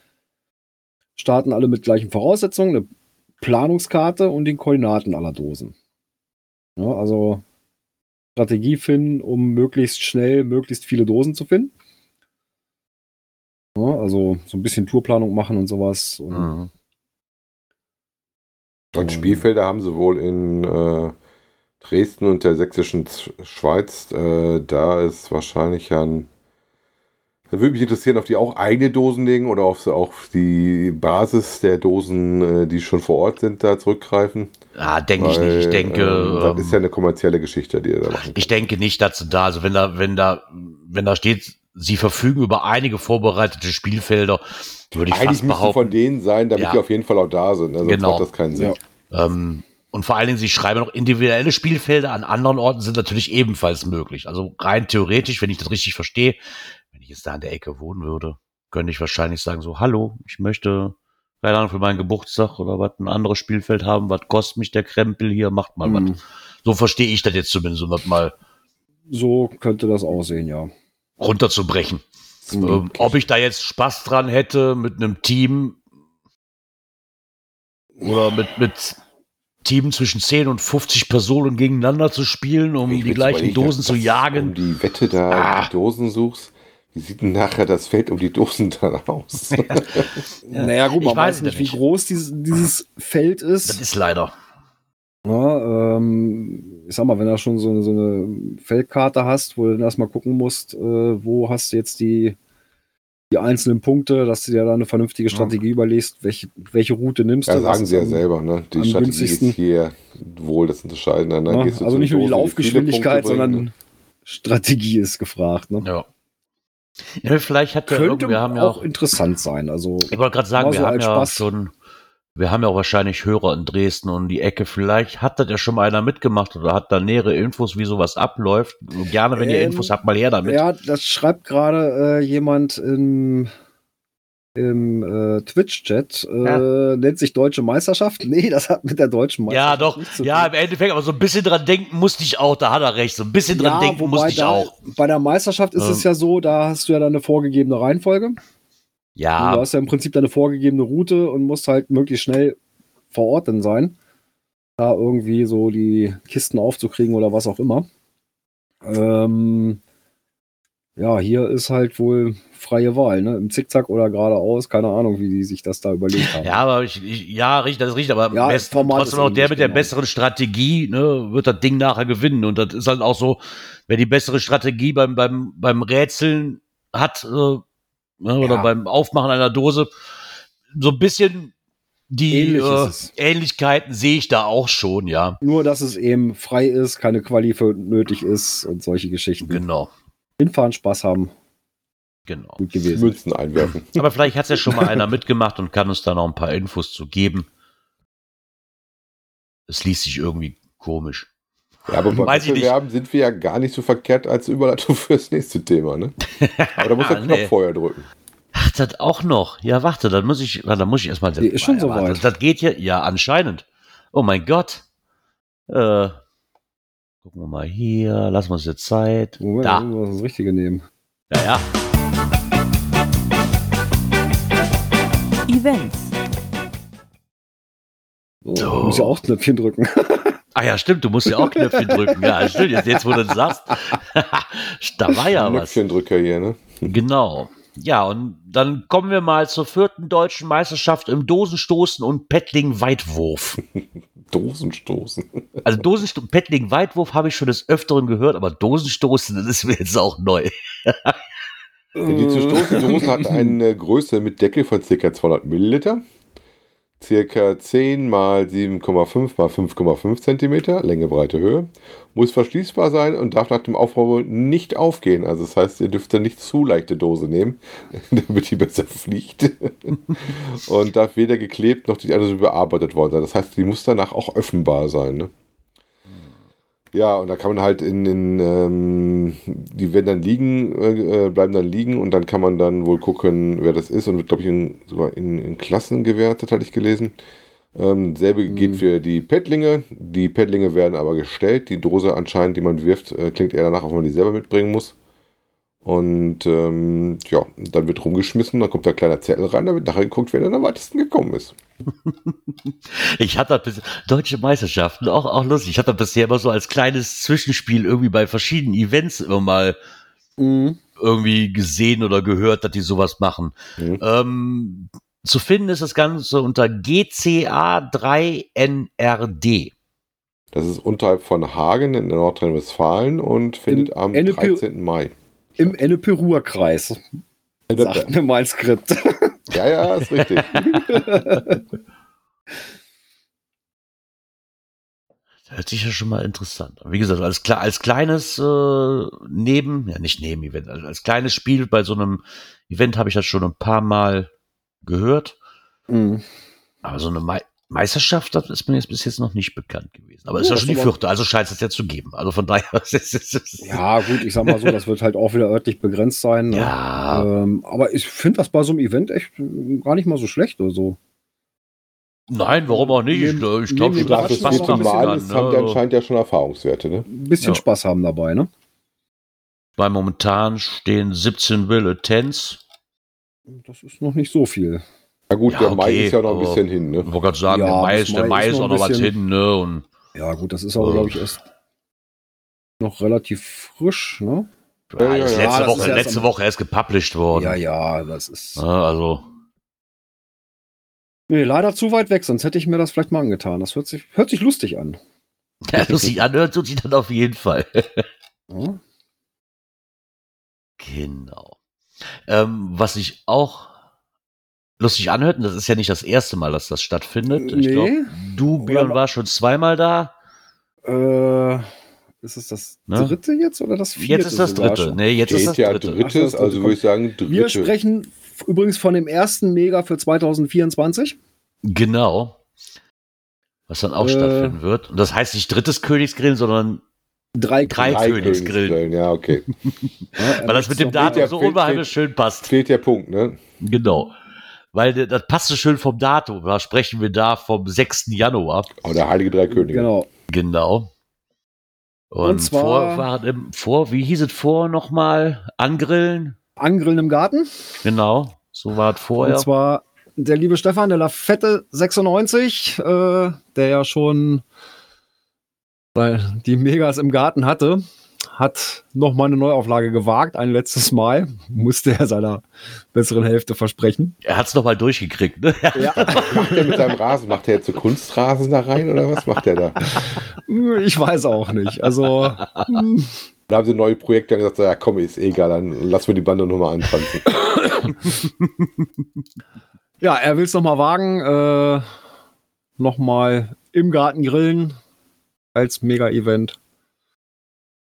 Starten alle mit gleichen Voraussetzungen, eine Planungskarte und den Koordinaten aller Dosen. Ja, also Strategie finden, um möglichst schnell möglichst viele Dosen zu finden. Ja, also so ein bisschen Tourplanung machen und sowas. Und mhm. Und Spielfelder haben sie wohl in äh, Dresden und der sächsischen Schweiz. Äh, da ist wahrscheinlich ein. Da würde mich interessieren, ob die auch eigene Dosen legen oder ob sie auch die Basis der Dosen, äh, die schon vor Ort sind, da zurückgreifen. Ja, denke ich nicht. Ich denke. Ähm, das ist ja eine kommerzielle Geschichte, die ihr da machen. Ich denke nicht dazu da. Also wenn da, wenn da, wenn da steht, sie verfügen über einige vorbereitete Spielfelder, würde ich Eigentlich fast behaupten. von denen sein, damit ja. die auf jeden Fall auch da sind. Sonst genau. macht das keinen Sinn. Ja. Ähm, und vor allen Dingen, sie schreiben noch individuelle Spielfelder an anderen Orten sind natürlich ebenfalls möglich. Also rein theoretisch, wenn ich das richtig verstehe, wenn ich jetzt da an der Ecke wohnen würde, könnte ich wahrscheinlich sagen so, hallo, ich möchte, keine Ahnung, für meinen Geburtstag oder was, ein anderes Spielfeld haben, was kostet mich der Krempel hier, macht mal mhm. was. So verstehe ich das jetzt zumindest, um das mal. So könnte das aussehen, ja. Runterzubrechen. Ähm, ob ich da jetzt Spaß dran hätte mit einem Team oder mit, mit Team zwischen 10 und 50 Personen gegeneinander zu spielen, um ich die gleichen Dosen zu jagen. Um die Wette da ah. die Dosen suchst. Wie sieht denn nachher das Feld um die Dosen dann aus? (laughs) ja. Naja, gut, man ich weiß nicht, wie groß dieses, dieses Feld ist. Das ist leider. Ja, ähm, ich sag mal, wenn du schon so eine, so eine Feldkarte hast, wo du dann erstmal gucken musst, äh, wo hast du jetzt die, die einzelnen Punkte, dass du dir da eine vernünftige Strategie ja. überlegst, welche, welche Route nimmst ja, du. sagen sie ja selber, ne? Die Strategie ist hier wohl das Entscheidende. Ne? Ja, also nicht nur die Laufgeschwindigkeit, sondern Strategie ist gefragt. Ne? Ja. Ja, vielleicht hat der Könnte wir haben ja auch, interessant sein. Also ich wollte gerade sagen, wir so haben ja Spaß. schon wir haben ja auch wahrscheinlich Hörer in Dresden und die Ecke. Vielleicht hat das ja schon mal einer mitgemacht oder hat da nähere Infos, wie sowas abläuft. Gerne, wenn ähm, ihr Infos habt, mal her damit. Ja, das schreibt gerade äh, jemand im, im äh, Twitch-Chat. Äh, ja. Nennt sich Deutsche Meisterschaft. (laughs) Nee, das hat mit der deutschen Meisterschaft. Ja, doch. Ja, im Endeffekt, aber so ein bisschen dran denken musste ich auch. Da hat er recht. So ein bisschen dran ja, denken musste ich da, auch. Bei der Meisterschaft ist es ja so, da hast du ja dann eine vorgegebene Reihenfolge. Ja. Du hast ja im Prinzip deine vorgegebene Route und musst halt möglichst schnell vor Ort dann sein, da irgendwie so die Kisten aufzukriegen oder was auch immer. Ähm, ja, hier ist halt wohl freie Wahl, ne? Im Zickzack oder geradeaus, keine Ahnung, wie die sich das da überlegt haben. Ja, aber ich, ich ja, richtig, das ist richtig, aber ja, best, trotzdem auch der mit der genau. besseren Strategie, ne, wird das Ding nachher gewinnen. Und das ist halt auch so, wer die bessere Strategie beim, beim, beim Rätseln hat, äh, ne, oder beim Aufmachen einer Dose. So ein bisschen die äh, Ähnlichkeiten sehe ich da auch schon, ja. Nur, dass es eben frei ist, keine Quali für nötig ist und solche Geschichten. Genau. Hinfahren, Spaß haben. Genau. Gut gewesen. Münzen einwerfen. (laughs) Aber vielleicht hat es ja schon mal einer mitgemacht und kann uns da noch ein paar Infos zu geben. Es liest sich irgendwie komisch. Ja, aber beim Wettbewerben sind wir ja gar nicht so verkehrt als Überleitung (laughs) fürs nächste Thema, ne? Aber da muss der Knopf nee. vorher drücken. Ach, das auch noch. Ja, warte, dann muss ich, dann muss ich erstmal. Die ist schon so weit. Das, das, geht ja, ja, anscheinend. Oh mein Gott. Äh, gucken wir mal hier, lassen wir uns jetzt Zeit. Moment, da. wir das Richtige nehmen. Ja, ja. Events. So, Du musst ja auch Knöpfchen drücken. (laughs) Ah ja, stimmt, du musst ja auch Knöpfchen drücken. Ja, stimmt, jetzt, jetzt wo du das sagst. (laughs) da war ja was. Knöpfchendrücker hier, ne? Genau. Ja, und dann kommen wir mal zur vierten deutschen Meisterschaft im Dosenstoßen und Pettling-Weitwurf. (laughs) Dosenstoßen. Also Dosenstoßen, Pettling-Weitwurf habe ich schon des Öfteren gehört, aber Dosenstoßen, das ist mir jetzt auch neu. Die zu stoßen Dosen hat eine Größe mit Deckel von ca. 200 Milliliter circa 10 mal 7,5 mal 5,5 cm, Länge, Breite, Höhe, muss verschließbar sein und darf nach dem Aufbau nicht aufgehen. Also das heißt, ihr dürft dann nicht zu leichte Dose nehmen, (laughs) damit die besser fliegt. (laughs) und darf weder geklebt noch die andere überarbeitet worden sein. Das heißt, die muss danach auch öffnbar sein. Ne? Ja, und da kann man halt in, in ähm, die werden dann liegen, äh, bleiben dann liegen und dann kann man dann wohl gucken, wer das ist und wird, glaube ich, in, sogar in, in, Klassen gewertet, hatte ich gelesen. Ähm, selbe mhm. geht für die Pettlinge. Die Pettlinge werden aber gestellt. Die Dose anscheinend, die man wirft, äh, klingt eher danach, wenn man die selber mitbringen muss. Und ähm, ja, dann wird rumgeschmissen, dann kommt da ein kleiner Zettel rein, damit nachher geguckt, wer dann am weitesten gekommen ist. (laughs) ich hatte das deutsche Meisterschaften auch, auch lustig. Ich hatte das bisher immer so als kleines Zwischenspiel irgendwie bei verschiedenen Events immer mal mhm. irgendwie gesehen oder gehört, dass die sowas machen. Mhm. Ähm, zu finden ist das Ganze unter GCA3NRD. Das ist unterhalb von Hagen in Nordrhein-Westfalen und findet Im am NP 13. Mai. Im Ennepe-Ruhr-Kreis. Sagt mir mein Skript. (laughs) Ja, ja, ist richtig. (laughs) Hört sich ja schon mal interessant an. Wie gesagt, als, als kleines äh, Neben, ja nicht Neben-Event, als, als kleines Spiel bei so einem Event habe ich das schon ein paar Mal gehört. Mhm. Aber so eine Meisterschaft, das ist mir jetzt bis jetzt noch nicht bekannt gewesen. Aber es oh, ist ja schon die vierte, also scheint es ja zu geben. Also von daher. (laughs) ja, gut, ich sag mal so, das wird halt auch wieder örtlich begrenzt sein. Ne? Ja. Ähm, aber ich finde das bei so einem Event echt gar nicht mal so schlecht oder so. Nein, warum auch nicht? ich glaube, ich glaube, das ist Spaß machen kann, ne? haben die anscheinend ja schon Erfahrungswerte. Ne? Ein bisschen ja. Spaß haben dabei, ne? Weil momentan stehen 17 Wille Tens. Das ist noch nicht so viel. Ja gut, ja, der okay, Mai ist ja noch ein bisschen hin, ne? Ich wollte gerade sagen, ja, der Mai ist, der Mai ist auch noch was hin, ne? Und, ja gut, das ist aber, äh, glaube ich, erst noch relativ frisch, ne? Ja, ja, ist letzte, Woche, ist letzte Woche erst gepublished worden. Ja, ja, das ist. Ja, also. Nee, leider zu weit weg, sonst hätte ich mir das vielleicht mal angetan. Das hört sich, hört sich lustig an. (laughs) Ja, lustig anhört tut sich dann auf jeden Fall. Ja. Genau. Ähm, was ich auch lustig anhört. Und das ist ja nicht das erste Mal, dass das stattfindet. Nee. Ich glaube, du, Björn, war schon zweimal da. Äh, ist es das ne? dritte jetzt oder das vierte? Jetzt ist das dritte. Nee, jetzt Geht ist das ja dritte. drittes, Ach, also würde ich sagen dritte. Wir sprechen übrigens von dem ersten Mega für 2024. Genau. Was dann auch äh, stattfinden wird. Und das heißt nicht drittes Königsgrillen, sondern Drei, drei, drei Königsgrillen. Königsgrillen. Ja, okay. Weil das mit dem Datum so unheimlich schön passt. Fehlt der Punkt, ne? Genau weil das passt so schön vom Datum. Da sprechen wir da vom 6. Januar. Oh, der Heilige Drei Könige. Genau. Genau. Und, Und zwar vor, im, vor, wie hieß es vor nochmal? Angrillen? Angrillen im Garten. Genau, so war es vorher. Und zwar der liebe Stefan, der Lafette 96, äh, der ja schon die Megas im Garten hatte, hat nochmal eine Neuauflage gewagt, ein letztes Mal. Musste er seiner besseren Hälfte versprechen. Er hat es nochmal durchgekriegt, ne? Ja. (laughs) macht er mit seinem Rasen? Macht er jetzt so Kunstrasen da rein oder was macht er da? Ich weiß auch nicht. Also. Da haben sie neue Projekte gesagt, ja komm, ist egal, dann lassen wir die Bande nochmal antanzen. (coughs) ja, er will es nochmal wagen, äh, nochmal im Garten grillen als Mega-Event.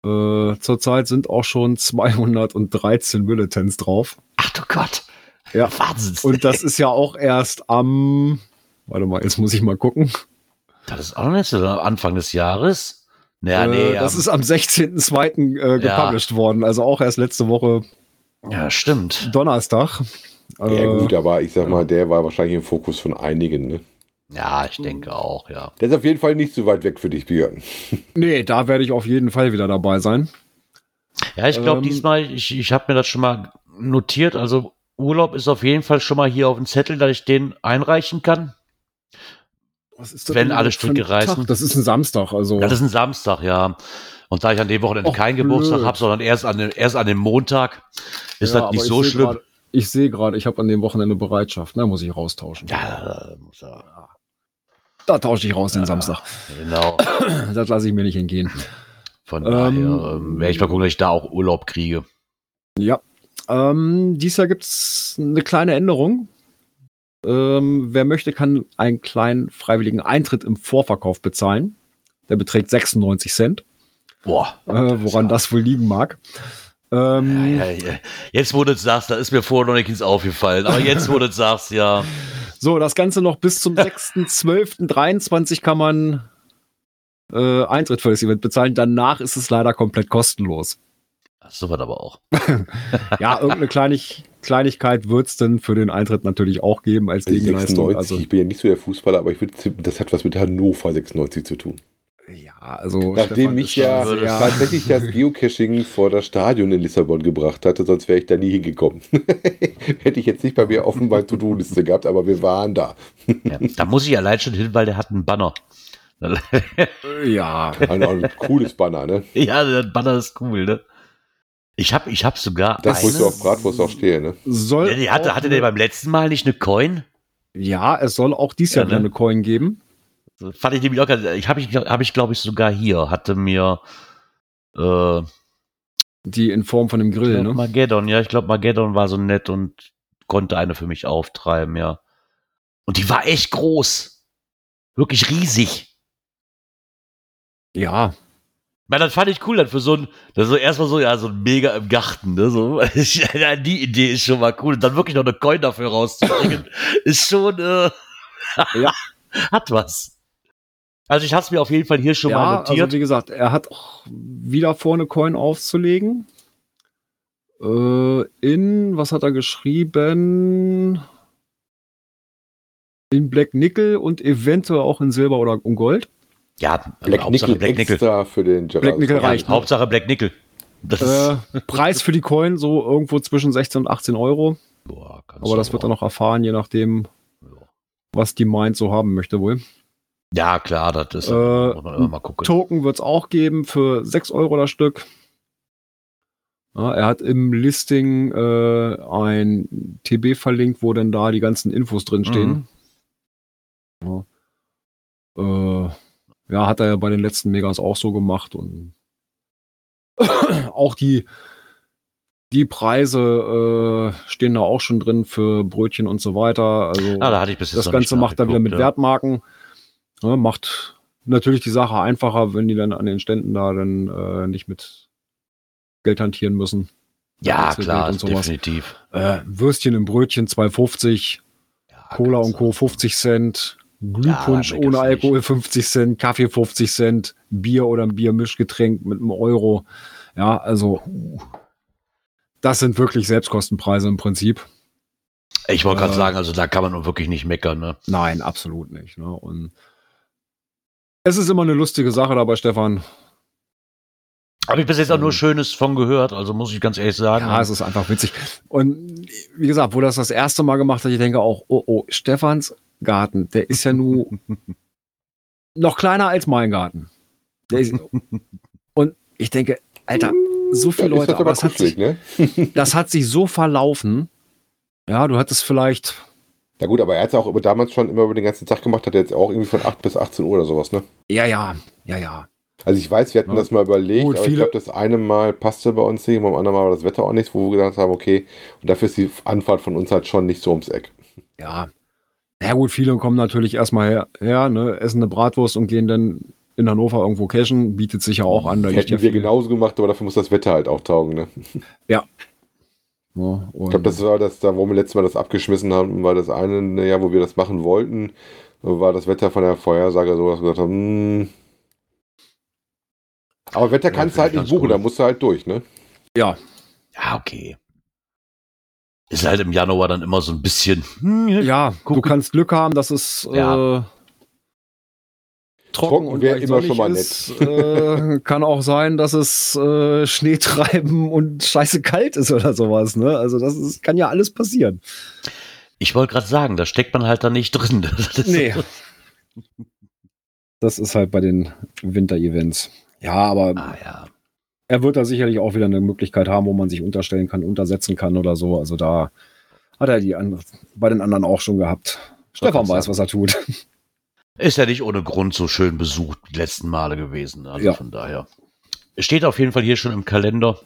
Äh, zurzeit sind auch schon 213 Bulletins drauf. Ach du Gott. Ja. Wahnsinn. Und das ist ja auch erst am, warte mal, jetzt muss ich mal gucken. Das ist auch nicht so Anfang des Jahres. Ja, nee, äh, das ist am 16.02. Äh, gepublished ja. worden, also auch erst letzte Woche. Ja, stimmt. Donnerstag. Ja, äh, gut, aber ich sag mal, der war wahrscheinlich im Fokus von einigen, ne? Ja, ich denke auch, ja. Der ist auf jeden Fall nicht so weit weg für dich, Björn. (laughs) nee, da werde ich auf jeden Fall wieder dabei sein. Ja, ich glaube ähm, diesmal, ich, ich habe mir das schon mal notiert, also Urlaub ist auf jeden Fall schon mal hier auf dem Zettel, dass ich den einreichen kann. wenn alle Stricke reißen. Das ist ein Samstag, also. Das ist ein Samstag, ja. Und da ich an dem Wochenende Och, keinen Geburtstag habe, sondern erst an, dem, erst an dem Montag, ist ja, das nicht so schlimm. Grad, ich sehe gerade, ich habe an dem Wochenende Bereitschaft, ne? Muss ich raustauschen. Ja, muss er. Da tausche ich raus den Samstag. Genau. (clears throat) das lasse ich mir nicht entgehen. Von ähm, daher ähm, werde ich mal gucken, dass ich da auch Urlaub kriege. Ja. Ähm, dies Jahr gibt es eine kleine Änderung. Ähm, wer möchte, kann einen kleinen freiwilligen Eintritt im Vorverkauf bezahlen. Der beträgt 96 Cent. Boah. Äh, woran das wohl liegen mag. Ähm, ja, ja, ja. Jetzt, wo du es sagst, da ist mir vorher noch nichts aufgefallen. Aber jetzt, wo du es sagst, ja. (laughs) So, das Ganze noch bis zum (laughs) 6.12.23 kann man äh, Eintritt für das Event bezahlen. Danach ist es leider komplett kostenlos. So wird aber auch. (laughs) ja, irgendeine Kleinig Kleinigkeit wird es dann für den Eintritt natürlich auch geben als also Gegenleistung. 96, also, ich bin ja nicht so der Fußballer, aber ich würde, das hat was mit Hannover 96 zu tun. Ja, also. Nachdem mich ja, ja tatsächlich das Geocaching vor das Stadion in Lissabon gebracht hatte, sonst wäre ich da nie hingekommen. (laughs) Hätte ich jetzt nicht bei mir offenbar To-Do-Liste gehabt, aber wir waren da. ja, da muss ich allein schon hin, weil der hat einen Banner. ja. (laughs) Ein, ein, cooles Banner, ne? Ja, der Banner ist cool, ne? Ich habe ich hab sogar. Das musst du auf Bratwurst auch stehen, ne? Soll ja, hatte, hatte der beim letzten Mal nicht eine Coin? Ja, es soll auch dieses Jahr ja, ne? eine Coin geben. Fand ich nämlich auch Ich habe ich, hab ich glaube ich, sogar hier. Hatte mir. Äh, die in Form von einem Grill, ne? Mageddon, ja, ich glaube, Mageddon war so nett und konnte eine für mich auftreiben, ja. Und die war echt groß. Wirklich riesig. Ja. Na, das fand ich cool, dann für so ein, das so erstmal so, ja, so ein Mega im Garten, ne, so. (laughs) die Idee ist schon mal cool. Und dann wirklich noch eine Coin dafür rauszubringen, (laughs) ist schon, äh, ja. (laughs) hat was. Also ich habe es mir auf jeden Fall hier schon ja, mal notiert. Also wie gesagt, er hat auch wieder vor, eine Coin aufzulegen. Äh, in, was hat er geschrieben? In Black Nickel und eventuell auch in Silber oder in Gold. Ja, Black Nickel Black Nickel. für den Gerard. Black Nickel reicht. Ja, Hauptsache Black Nickel. Äh, Preis für die Coin so irgendwo zwischen 16 und 18 Euro. Boah, Aber das wird er noch erfahren, je nachdem, was die Mind so haben möchte wohl. Ja, klar, das ist. Äh, mal gucken. Token wird es auch geben für 6 Euro das Stück. Ja, er hat im Listing äh, ein TB verlinkt, wo denn da die ganzen Infos drin stehen. Mhm. Ja. Äh, ja, hat er ja bei den letzten Megas auch so gemacht und (coughs) auch die, die Preise äh, stehen da auch schon drin für Brötchen und so weiter. Also ah, da hatte ich bis jetzt das Ganze macht er wieder mit ja. Wertmarken. Ne, macht natürlich die Sache einfacher, wenn die dann an den Ständen da dann äh, nicht mit Geld hantieren müssen. Ja, klar, definitiv. Äh, Würstchen im Brötchen 2,50, ja, Cola und Co. 50 Cent, Glühpunsch ja, ohne Alkohol 50 Cent, Kaffee 50 Cent, Bier oder ein Biermischgetränk mit einem Euro. Ja, also das sind wirklich Selbstkostenpreise im Prinzip. Ich wollte gerade äh, sagen, also da kann man wirklich nicht meckern. Ne? Nein, absolut nicht. Ne? Und es ist immer eine lustige Sache dabei, Stefan. Habe ich bis jetzt auch nur ähm. Schönes von gehört, also muss ich ganz ehrlich sagen. Ja, es ist einfach witzig. Und wie gesagt, wo das das erste Mal gemacht hat, ich denke auch, oh, oh, Stefans Garten, der ist ja nur (laughs) noch kleiner als mein Garten. Ist, (laughs) und ich denke, Alter, so viele Leute, aber das, hat sich, ne? das hat sich so verlaufen. Ja, du hattest vielleicht ja gut, aber er hat es auch damals schon immer über den ganzen Tag gemacht, hat er jetzt auch irgendwie von 8 bis 18 Uhr oder sowas, ne? Ja, ja, ja, ja. Also ich weiß, wir hatten ja. das mal überlegt, gut, aber ich glaube, das eine Mal passte bei uns nicht, beim anderen Mal war das Wetter auch nichts, wo wir gesagt haben, okay, und dafür ist die Anfahrt von uns halt schon nicht so ums Eck. Ja. Ja gut, viele kommen natürlich erstmal her, her ne, essen eine Bratwurst und gehen dann in Hannover irgendwo cashen, bietet sich ja auch an. Da Hätten wir genauso gemacht, aber dafür muss das Wetter halt auch taugen, ne? Ja, ja, ich glaube, das war das, da, wo wir letztes Mal das abgeschmissen haben, weil das eine Jahr, wo wir das machen wollten, war das Wetter von der Vorhersage so, dass wir gesagt haben, hm. aber Wetter ja, kannst du halt nicht buchen, cool. da musst du halt durch, ne? Ja. Ja, okay. Ist halt im Januar dann immer so ein bisschen. Hm, ja, gucken. du kannst Glück haben, dass es ja. äh, trocken, trocken wäre immer schon mal ist, nett. Äh, kann auch sein, dass es äh, Schnee treiben und scheiße kalt ist oder sowas. Ne? Also das ist, kann ja alles passieren. Ich wollte gerade sagen, da steckt man halt da nicht drin. (laughs) nee. Das ist halt bei den Winter-Events. Ja, aber ah, ja. er wird da sicherlich auch wieder eine Möglichkeit haben, wo man sich unterstellen kann, untersetzen kann oder so. Also da hat er die an, bei den anderen auch schon gehabt. Stefan weiß, was er tut. Ist ja nicht ohne Grund so schön besucht die letzten Male gewesen. Also ja. von daher. Es steht auf jeden Fall hier schon im Kalender.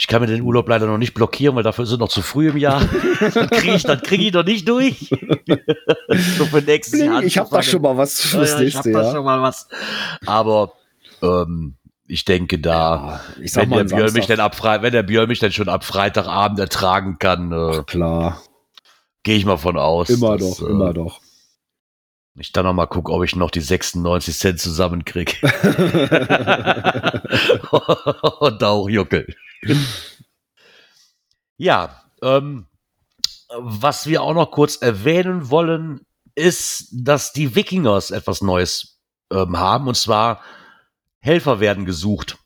Ich kann mir den Urlaub leider noch nicht blockieren, weil dafür ist es noch zu früh im Jahr. (laughs) dann kriege ich, krieg ich noch nicht durch. (laughs) so für nächstes Jahr. Ich habe da schon mal was fürs ja, nächste Ich habe da schon mal was. Aber ähm, ich denke da, ja, ich wenn, der Björn mich denn ab wenn der Björn mich dann schon ab Freitagabend ertragen kann, äh, klar. Gehe ich mal von aus. Immer dass, doch, äh, immer doch. Ich dann noch mal gucke, ob ich noch die 96 Cent zusammenkriege. Und (laughs) auch juckel. ja, ähm, was wir auch noch kurz erwähnen wollen, ist, dass die Wikingers etwas Neues ähm, haben. Und zwar Helfer werden gesucht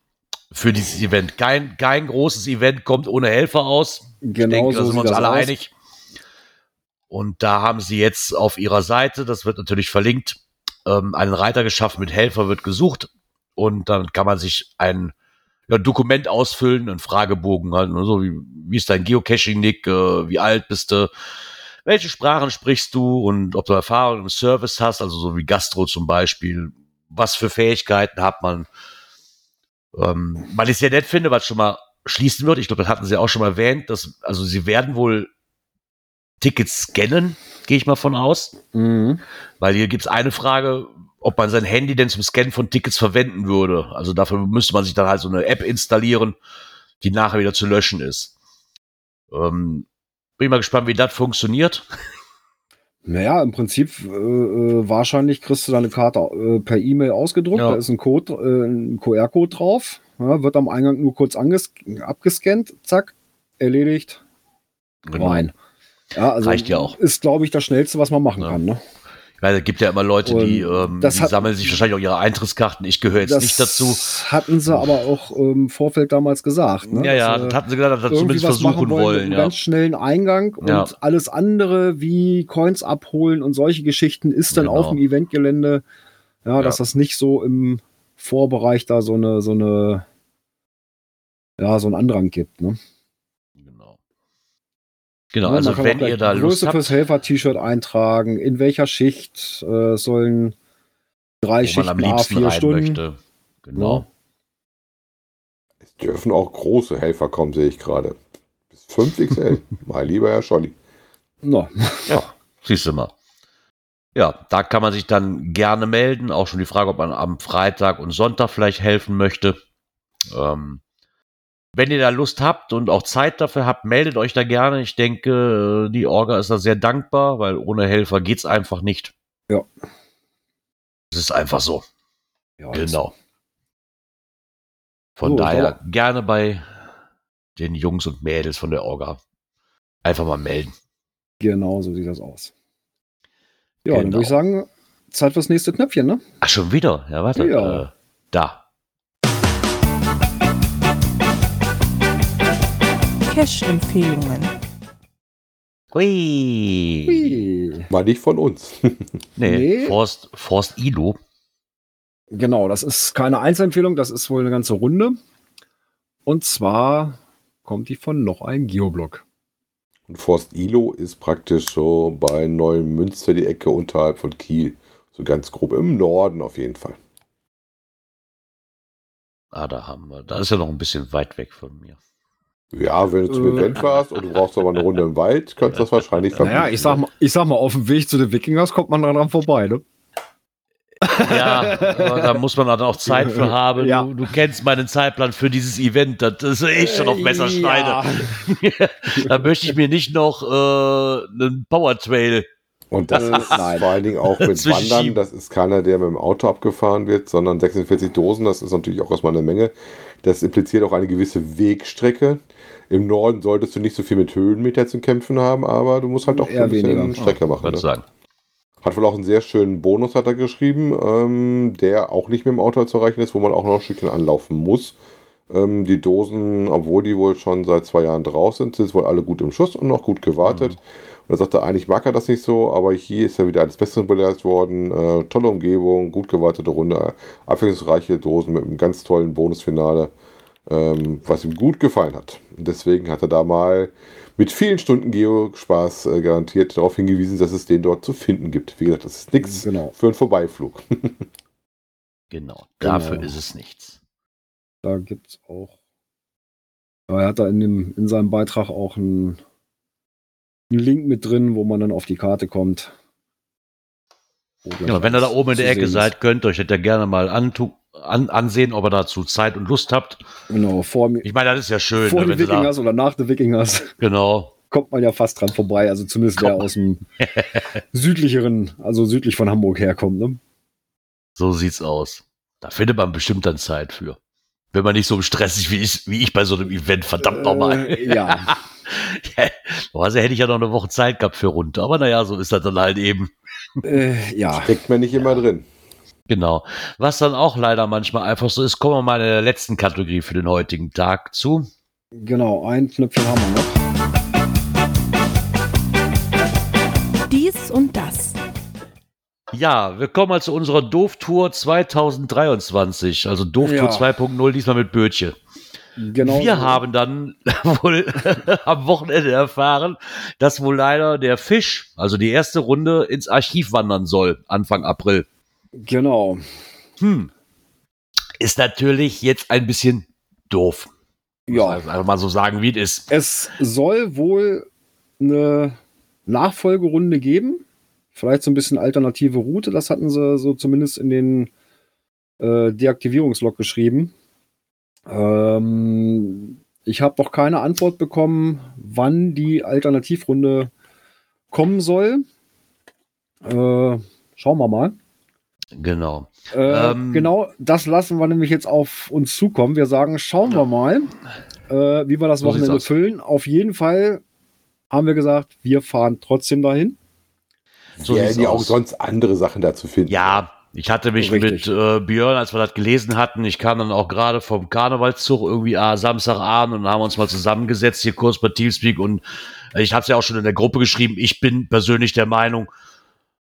für dieses Event. Kein, kein großes Event kommt ohne Helfer aus. Genau, ich denke, so da sind wir uns alle aus. einig. Und da haben sie jetzt auf ihrer Seite, das wird natürlich verlinkt, ähm, einen Reiter geschaffen mit Helfer wird gesucht. Und dann kann man sich ein ja, Dokument ausfüllen, einen Fragebogen halt, ne, so wie, wie ist dein Geocaching-Nick, äh, wie alt bist du, welche Sprachen sprichst du und ob du Erfahrung im Service hast, also so wie Gastro zum Beispiel, was für Fähigkeiten hat man. Ähm, weil ich es sehr nett finde, was schon mal schließen wird, ich glaube, das hatten sie auch schon mal erwähnt, dass, also sie werden wohl Tickets scannen, gehe ich mal von aus. Mhm. Weil hier gibt es eine Frage, ob man sein Handy denn zum Scannen von Tickets verwenden würde. Also dafür müsste man sich dann halt so eine App installieren, die nachher wieder zu löschen ist. Ähm, bin mal gespannt, wie das funktioniert. Naja, im Prinzip äh, äh, wahrscheinlich kriegst du deine Karte äh, per E-Mail ausgedruckt. Ja. Da ist ein Code, äh, ein QR-Code drauf. Ja, wird am Eingang nur kurz abgescannt, zack, erledigt, genau. rein. Ja, also Reicht ja auch. Ist, glaube ich, das Schnellste, was man machen ja. kann. Ne? Weil es gibt ja immer Leute, und die, ähm, die hat, sammeln sich wahrscheinlich auch ihre Eintrittskarten. Ich gehöre jetzt nicht dazu. Das hatten sie aber auch im ähm, Vorfeld damals gesagt. Ne? Ja, ja, das hatten sie gesagt, dass sie zumindest versuchen wollen. wollen ja. ganz schnellen Eingang und ja. alles andere wie Coins abholen und solche Geschichten ist dann genau. auf dem Eventgelände. Ja, ja, dass das nicht so im Vorbereich da so eine, so eine, ja, so einen Andrang gibt. Ne? Genau, ja, also wenn ihr da Lust Größe habt, fürs Helfer-T-Shirt eintragen, in welcher Schicht äh, sollen drei Schichten am liebsten vier Stunden. Möchte. Genau. Ja. Es dürfen auch große Helfer kommen, sehe ich gerade. Bis 5 XL. mein lieber Herr Scholli. No. Ja, siehst du mal. Ja, da kann man sich dann gerne melden. Auch schon die Frage, ob man am Freitag und Sonntag vielleicht helfen möchte. Ähm, wenn ihr da Lust habt und auch Zeit dafür habt, meldet euch da gerne. Ich denke, die Orga ist da sehr dankbar, weil ohne Helfer geht es einfach nicht. Ja. Es ist einfach so. Ja, genau. Von so, daher so. gerne bei den Jungs und Mädels von der Orga einfach mal melden. Genau, so sieht das aus. Ja, genau. dann würde ich sagen, Zeit fürs nächste Knöpfchen, ne? Ach, schon wieder? Ja, warte. Ja. Äh, da. Cash-Empfehlungen. Hui. Hui. War nicht von uns. (laughs) nee, nee. Forst, Forst Ilo. Genau, das ist keine Einzelempfehlung, das ist wohl eine ganze Runde. Und zwar kommt die von noch einem Geoblog. Und Forst Ilo ist praktisch so bei Neumünster die Ecke unterhalb von Kiel. So ganz grob im Norden auf jeden Fall. Ah, da haben wir. Da ist ja noch ein bisschen weit weg von mir. Ja, wenn du zum äh. Event warst und du brauchst aber eine Runde im Wald, könntest du das wahrscheinlich verbinden. Naja, ich sag, mal, ich sag mal, auf dem Weg zu den Wikingers kommt man daran vorbei, ne? Ja, da muss man dann auch Zeit für haben. Ja. Du, du, kennst meinen Zeitplan für dieses Event. Das ist echt schon auf Messersteine. Ja. (laughs) da möchte ich mir nicht noch äh, einen Power Trail. Und das ist Nein. vor allen Dingen auch mit Wandern. Das ist keiner, der mit dem Auto abgefahren wird, sondern 46 Dosen. Das ist natürlich auch erstmal eine Menge. Das impliziert auch eine gewisse Wegstrecke. Im Norden solltest du nicht so viel mit Höhenmeter zu kämpfen haben, aber du musst halt auch ein bisschen weniger. Strecke oh, machen. Ne? Sagen. Hat wohl auch einen sehr schönen Bonus, hat er geschrieben, ähm, der auch nicht mit dem Auto zu erreichen ist, wo man auch noch ein Stückchen anlaufen muss. Ähm, die Dosen, obwohl die wohl schon seit zwei Jahren draus sind, sind wohl alle gut im Schuss und noch gut gewartet. Mhm. Und er sagte, eigentlich mag er das nicht so, aber hier ist er wieder als Besseren belehrt worden. Äh, tolle Umgebung, gut gewartete Runde, abwechslungsreiche Dosen mit einem ganz tollen Bonusfinale, ähm, was ihm gut gefallen hat. Und deswegen hat er da mal mit vielen Stunden Geo-Spaß äh, garantiert darauf hingewiesen, dass es den dort zu finden gibt. Wie gesagt, das ist nichts genau. für einen Vorbeiflug. (laughs) genau, dafür genau. ist es nichts. Da gibt es auch. Er hat da in, dem, in seinem Beitrag auch einen, einen Link mit drin, wo man dann auf die Karte kommt. Ja, wenn ihr da oben in der Ecke seid, könnt ihr euch das ja gerne mal antun an, ansehen, ob ihr dazu Zeit und Lust habt. Genau, vor mir. Ich meine, das ist ja schön. Vor ne, den Wikingers oder nach den Wikingers. Genau. Kommt man ja fast dran vorbei. Also zumindest wer aus dem (laughs) südlicheren, also südlich von Hamburg herkommt. Ne? So sieht's aus. Da findet man bestimmt dann Zeit für. Wenn man nicht so stressig wie ich, wie ich bei so einem Event, verdammt äh, nochmal. Ja. (laughs) ja. Also hätte ich ja noch eine Woche Zeit gehabt für runter. Aber naja, so ist das dann halt eben. Äh, ja. Steckt man nicht immer drin. Genau. Was dann auch leider manchmal einfach so ist, kommen wir mal in der letzten Kategorie für den heutigen Tag zu. Genau, ein Knöpfchen haben wir noch. Dies und das. Ja, wir kommen mal zu unserer Doof-Tour 2023, also Doof-Tour ja. 2.0, diesmal mit Bötche. Genau wir so. haben dann (laughs) wohl (laughs) am Wochenende erfahren, dass wohl leider der Fisch, also die erste Runde, ins Archiv wandern soll, Anfang April. Genau. Hm. Ist natürlich jetzt ein bisschen doof. Ja. Also einfach mal so sagen, wie es ist. Es soll wohl eine Nachfolgerunde geben. Vielleicht so ein bisschen alternative Route. Das hatten sie so zumindest in den äh, Deaktivierungslog geschrieben. Ähm, ich habe noch keine Antwort bekommen, wann die Alternativrunde kommen soll. Äh, schauen wir mal. Genau. Äh, ähm, genau, das lassen wir nämlich jetzt auf uns zukommen. Wir sagen, schauen wir mal, äh, wie wir das Wochenende füllen. Auf jeden Fall haben wir gesagt, wir fahren trotzdem dahin. So werden ja auch sonst andere Sachen dazu finden. Ja, ich hatte mich Richtig. mit äh, Björn, als wir das gelesen hatten, ich kam dann auch gerade vom Karnevalszug irgendwie ah, Samstagabend und haben uns mal zusammengesetzt hier kurz bei Teamspeak und ich habe es ja auch schon in der Gruppe geschrieben. Ich bin persönlich der Meinung,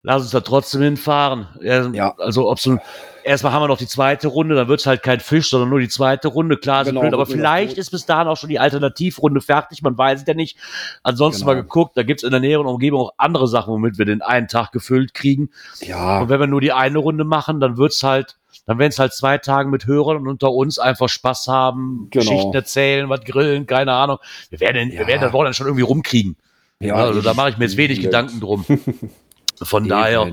lass uns da trotzdem hinfahren. Ja. Also ob so erstmal haben wir noch die zweite Runde, dann wird es halt kein Fisch, sondern nur die zweite Runde. Klar, genau, blöd, aber vielleicht ist bis dahin auch schon die Alternativrunde fertig, man weiß es ja nicht. Ansonsten genau. mal geguckt, da gibt es in der näheren Umgebung auch andere Sachen, womit wir den einen Tag gefüllt kriegen. Ja. Und wenn wir nur die eine Runde machen, dann wird's halt, dann werden es halt zwei Tage mit Hörern und unter uns einfach Spaß haben, genau. Geschichten erzählen, was grillen, keine Ahnung. Wir werden, ja. wir werden das Wochenende schon irgendwie rumkriegen. Ja, also da mache ich mir jetzt wenig Gedanken drum. (laughs) Von Eben. daher,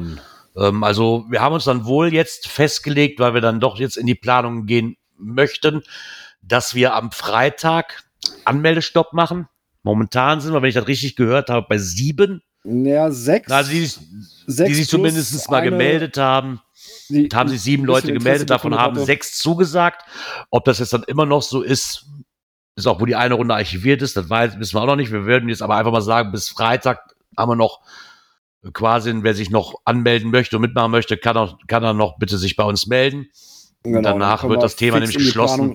ähm, also wir haben uns dann wohl jetzt festgelegt, weil wir dann doch jetzt in die Planung gehen möchten, dass wir am Freitag Anmeldestopp machen. Momentan sind wir, wenn ich das richtig gehört habe, bei sieben. Ja, sechs. Also die, sechs die sich zumindest mal gemeldet haben. Die, haben sich sieben Leute gemeldet, davon haben hatte. sechs zugesagt. Ob das jetzt dann immer noch so ist, ist auch, wo die eine Runde archiviert ist, das weiß, wissen wir auch noch nicht. Wir würden jetzt aber einfach mal sagen, bis Freitag haben wir noch quasi, wer sich noch anmelden möchte und mitmachen möchte, kann, auch, kann er noch bitte sich bei uns melden. Genau, danach wird das Thema nämlich geschlossen,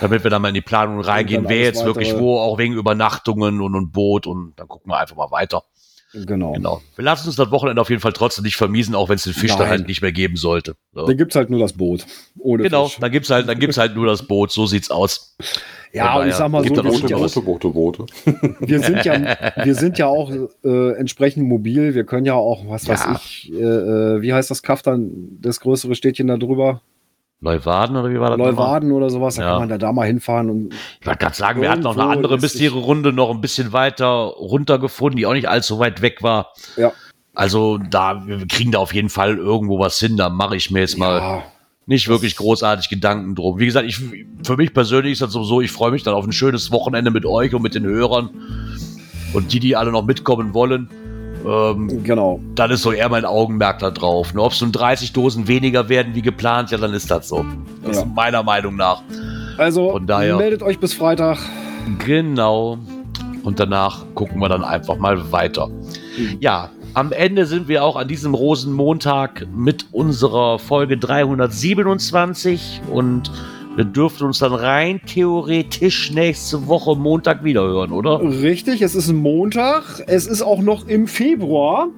damit wir dann mal in die Planung reingehen, wer jetzt wirklich wo, auch wegen Übernachtungen und, und Boot und dann gucken wir einfach mal weiter. Genau. genau. Wir lassen uns das Wochenende auf jeden Fall trotzdem nicht vermiesen, auch wenn es den Fisch Nein. dann halt nicht mehr geben sollte. So. Dann gibt es halt nur das Boot. Ohne genau, Fisch. dann gibt es halt, halt nur das Boot. So sieht's aus. Ja, und ich sag mal so, wir sind, ja Boote, Boote, Boote. (laughs) wir sind ja, wir sind ja auch äh, entsprechend mobil. Wir können ja auch, was weiß ich, äh, äh, wie heißt das Kaff dann, das größere Städtchen da drüber? Neuwaden oder wie war das? Neuwaden oder sowas, da ja. kann man da, da mal hinfahren. Und ich wollte gerade sagen, wir hatten noch eine andere bisherige Runde noch ein bisschen weiter runter gefunden, die auch nicht allzu weit weg war. Ja. Also da, wir kriegen da auf jeden Fall irgendwo was hin, da mache ich mir jetzt mal ja, nicht wirklich großartig Gedanken drum. Wie gesagt, ich, für mich persönlich ist das so, ich freue mich dann auf ein schönes Wochenende mit euch und mit den Hörern und die, die alle noch mitkommen wollen. Ähm, genau. Dann ist so eher mein Augenmerk da drauf. Ne? Ob es nun 30 Dosen weniger werden wie geplant, ja, dann ist das so. Das ja. ist meiner Meinung nach. Also, Von daher, meldet euch bis Freitag. Genau. Und danach gucken wir dann einfach mal weiter. Mhm. Ja, am Ende sind wir auch an diesem Rosenmontag mit unserer Folge 327 und Wir dürften uns dann rein theoretisch nächste Woche Montag wieder hören, oder? Richtig, es ist ein Montag. Es ist auch noch im Februar.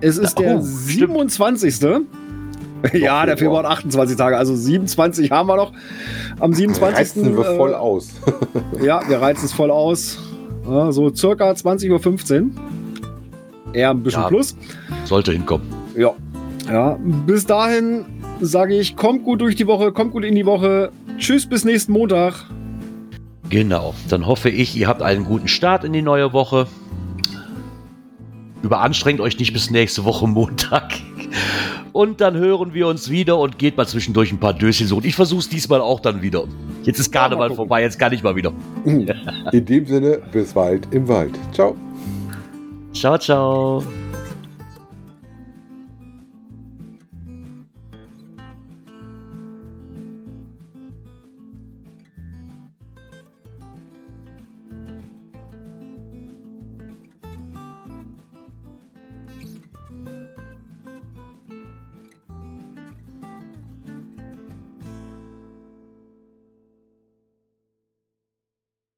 Es ist ja, oh, der 27. Stimmt. Ja, der Februar hat 28 Tage, also 27 haben wir noch. Am 27. Reizen wir äh, voll aus. (laughs) ja, wir reizen es voll aus. Ja, so circa 20.15 Uhr. Eher ein bisschen ja, plus. Sollte hinkommen. Ja. Ja, bis dahin sage ich, kommt gut durch die Woche, kommt gut in die Woche. Tschüss, bis nächsten Montag. Genau, dann hoffe ich, ihr habt einen guten Start in die neue Woche. Überanstrengt euch nicht bis nächste Woche Montag. Und dann hören wir uns wieder und geht mal zwischendurch ein paar Döschen suchen. Ich versuche es diesmal auch dann wieder. Jetzt ist Karneval ja, vorbei, jetzt kann ich mal wieder. In dem Sinne, bis bald im Wald. Ciao. Ciao, ciao.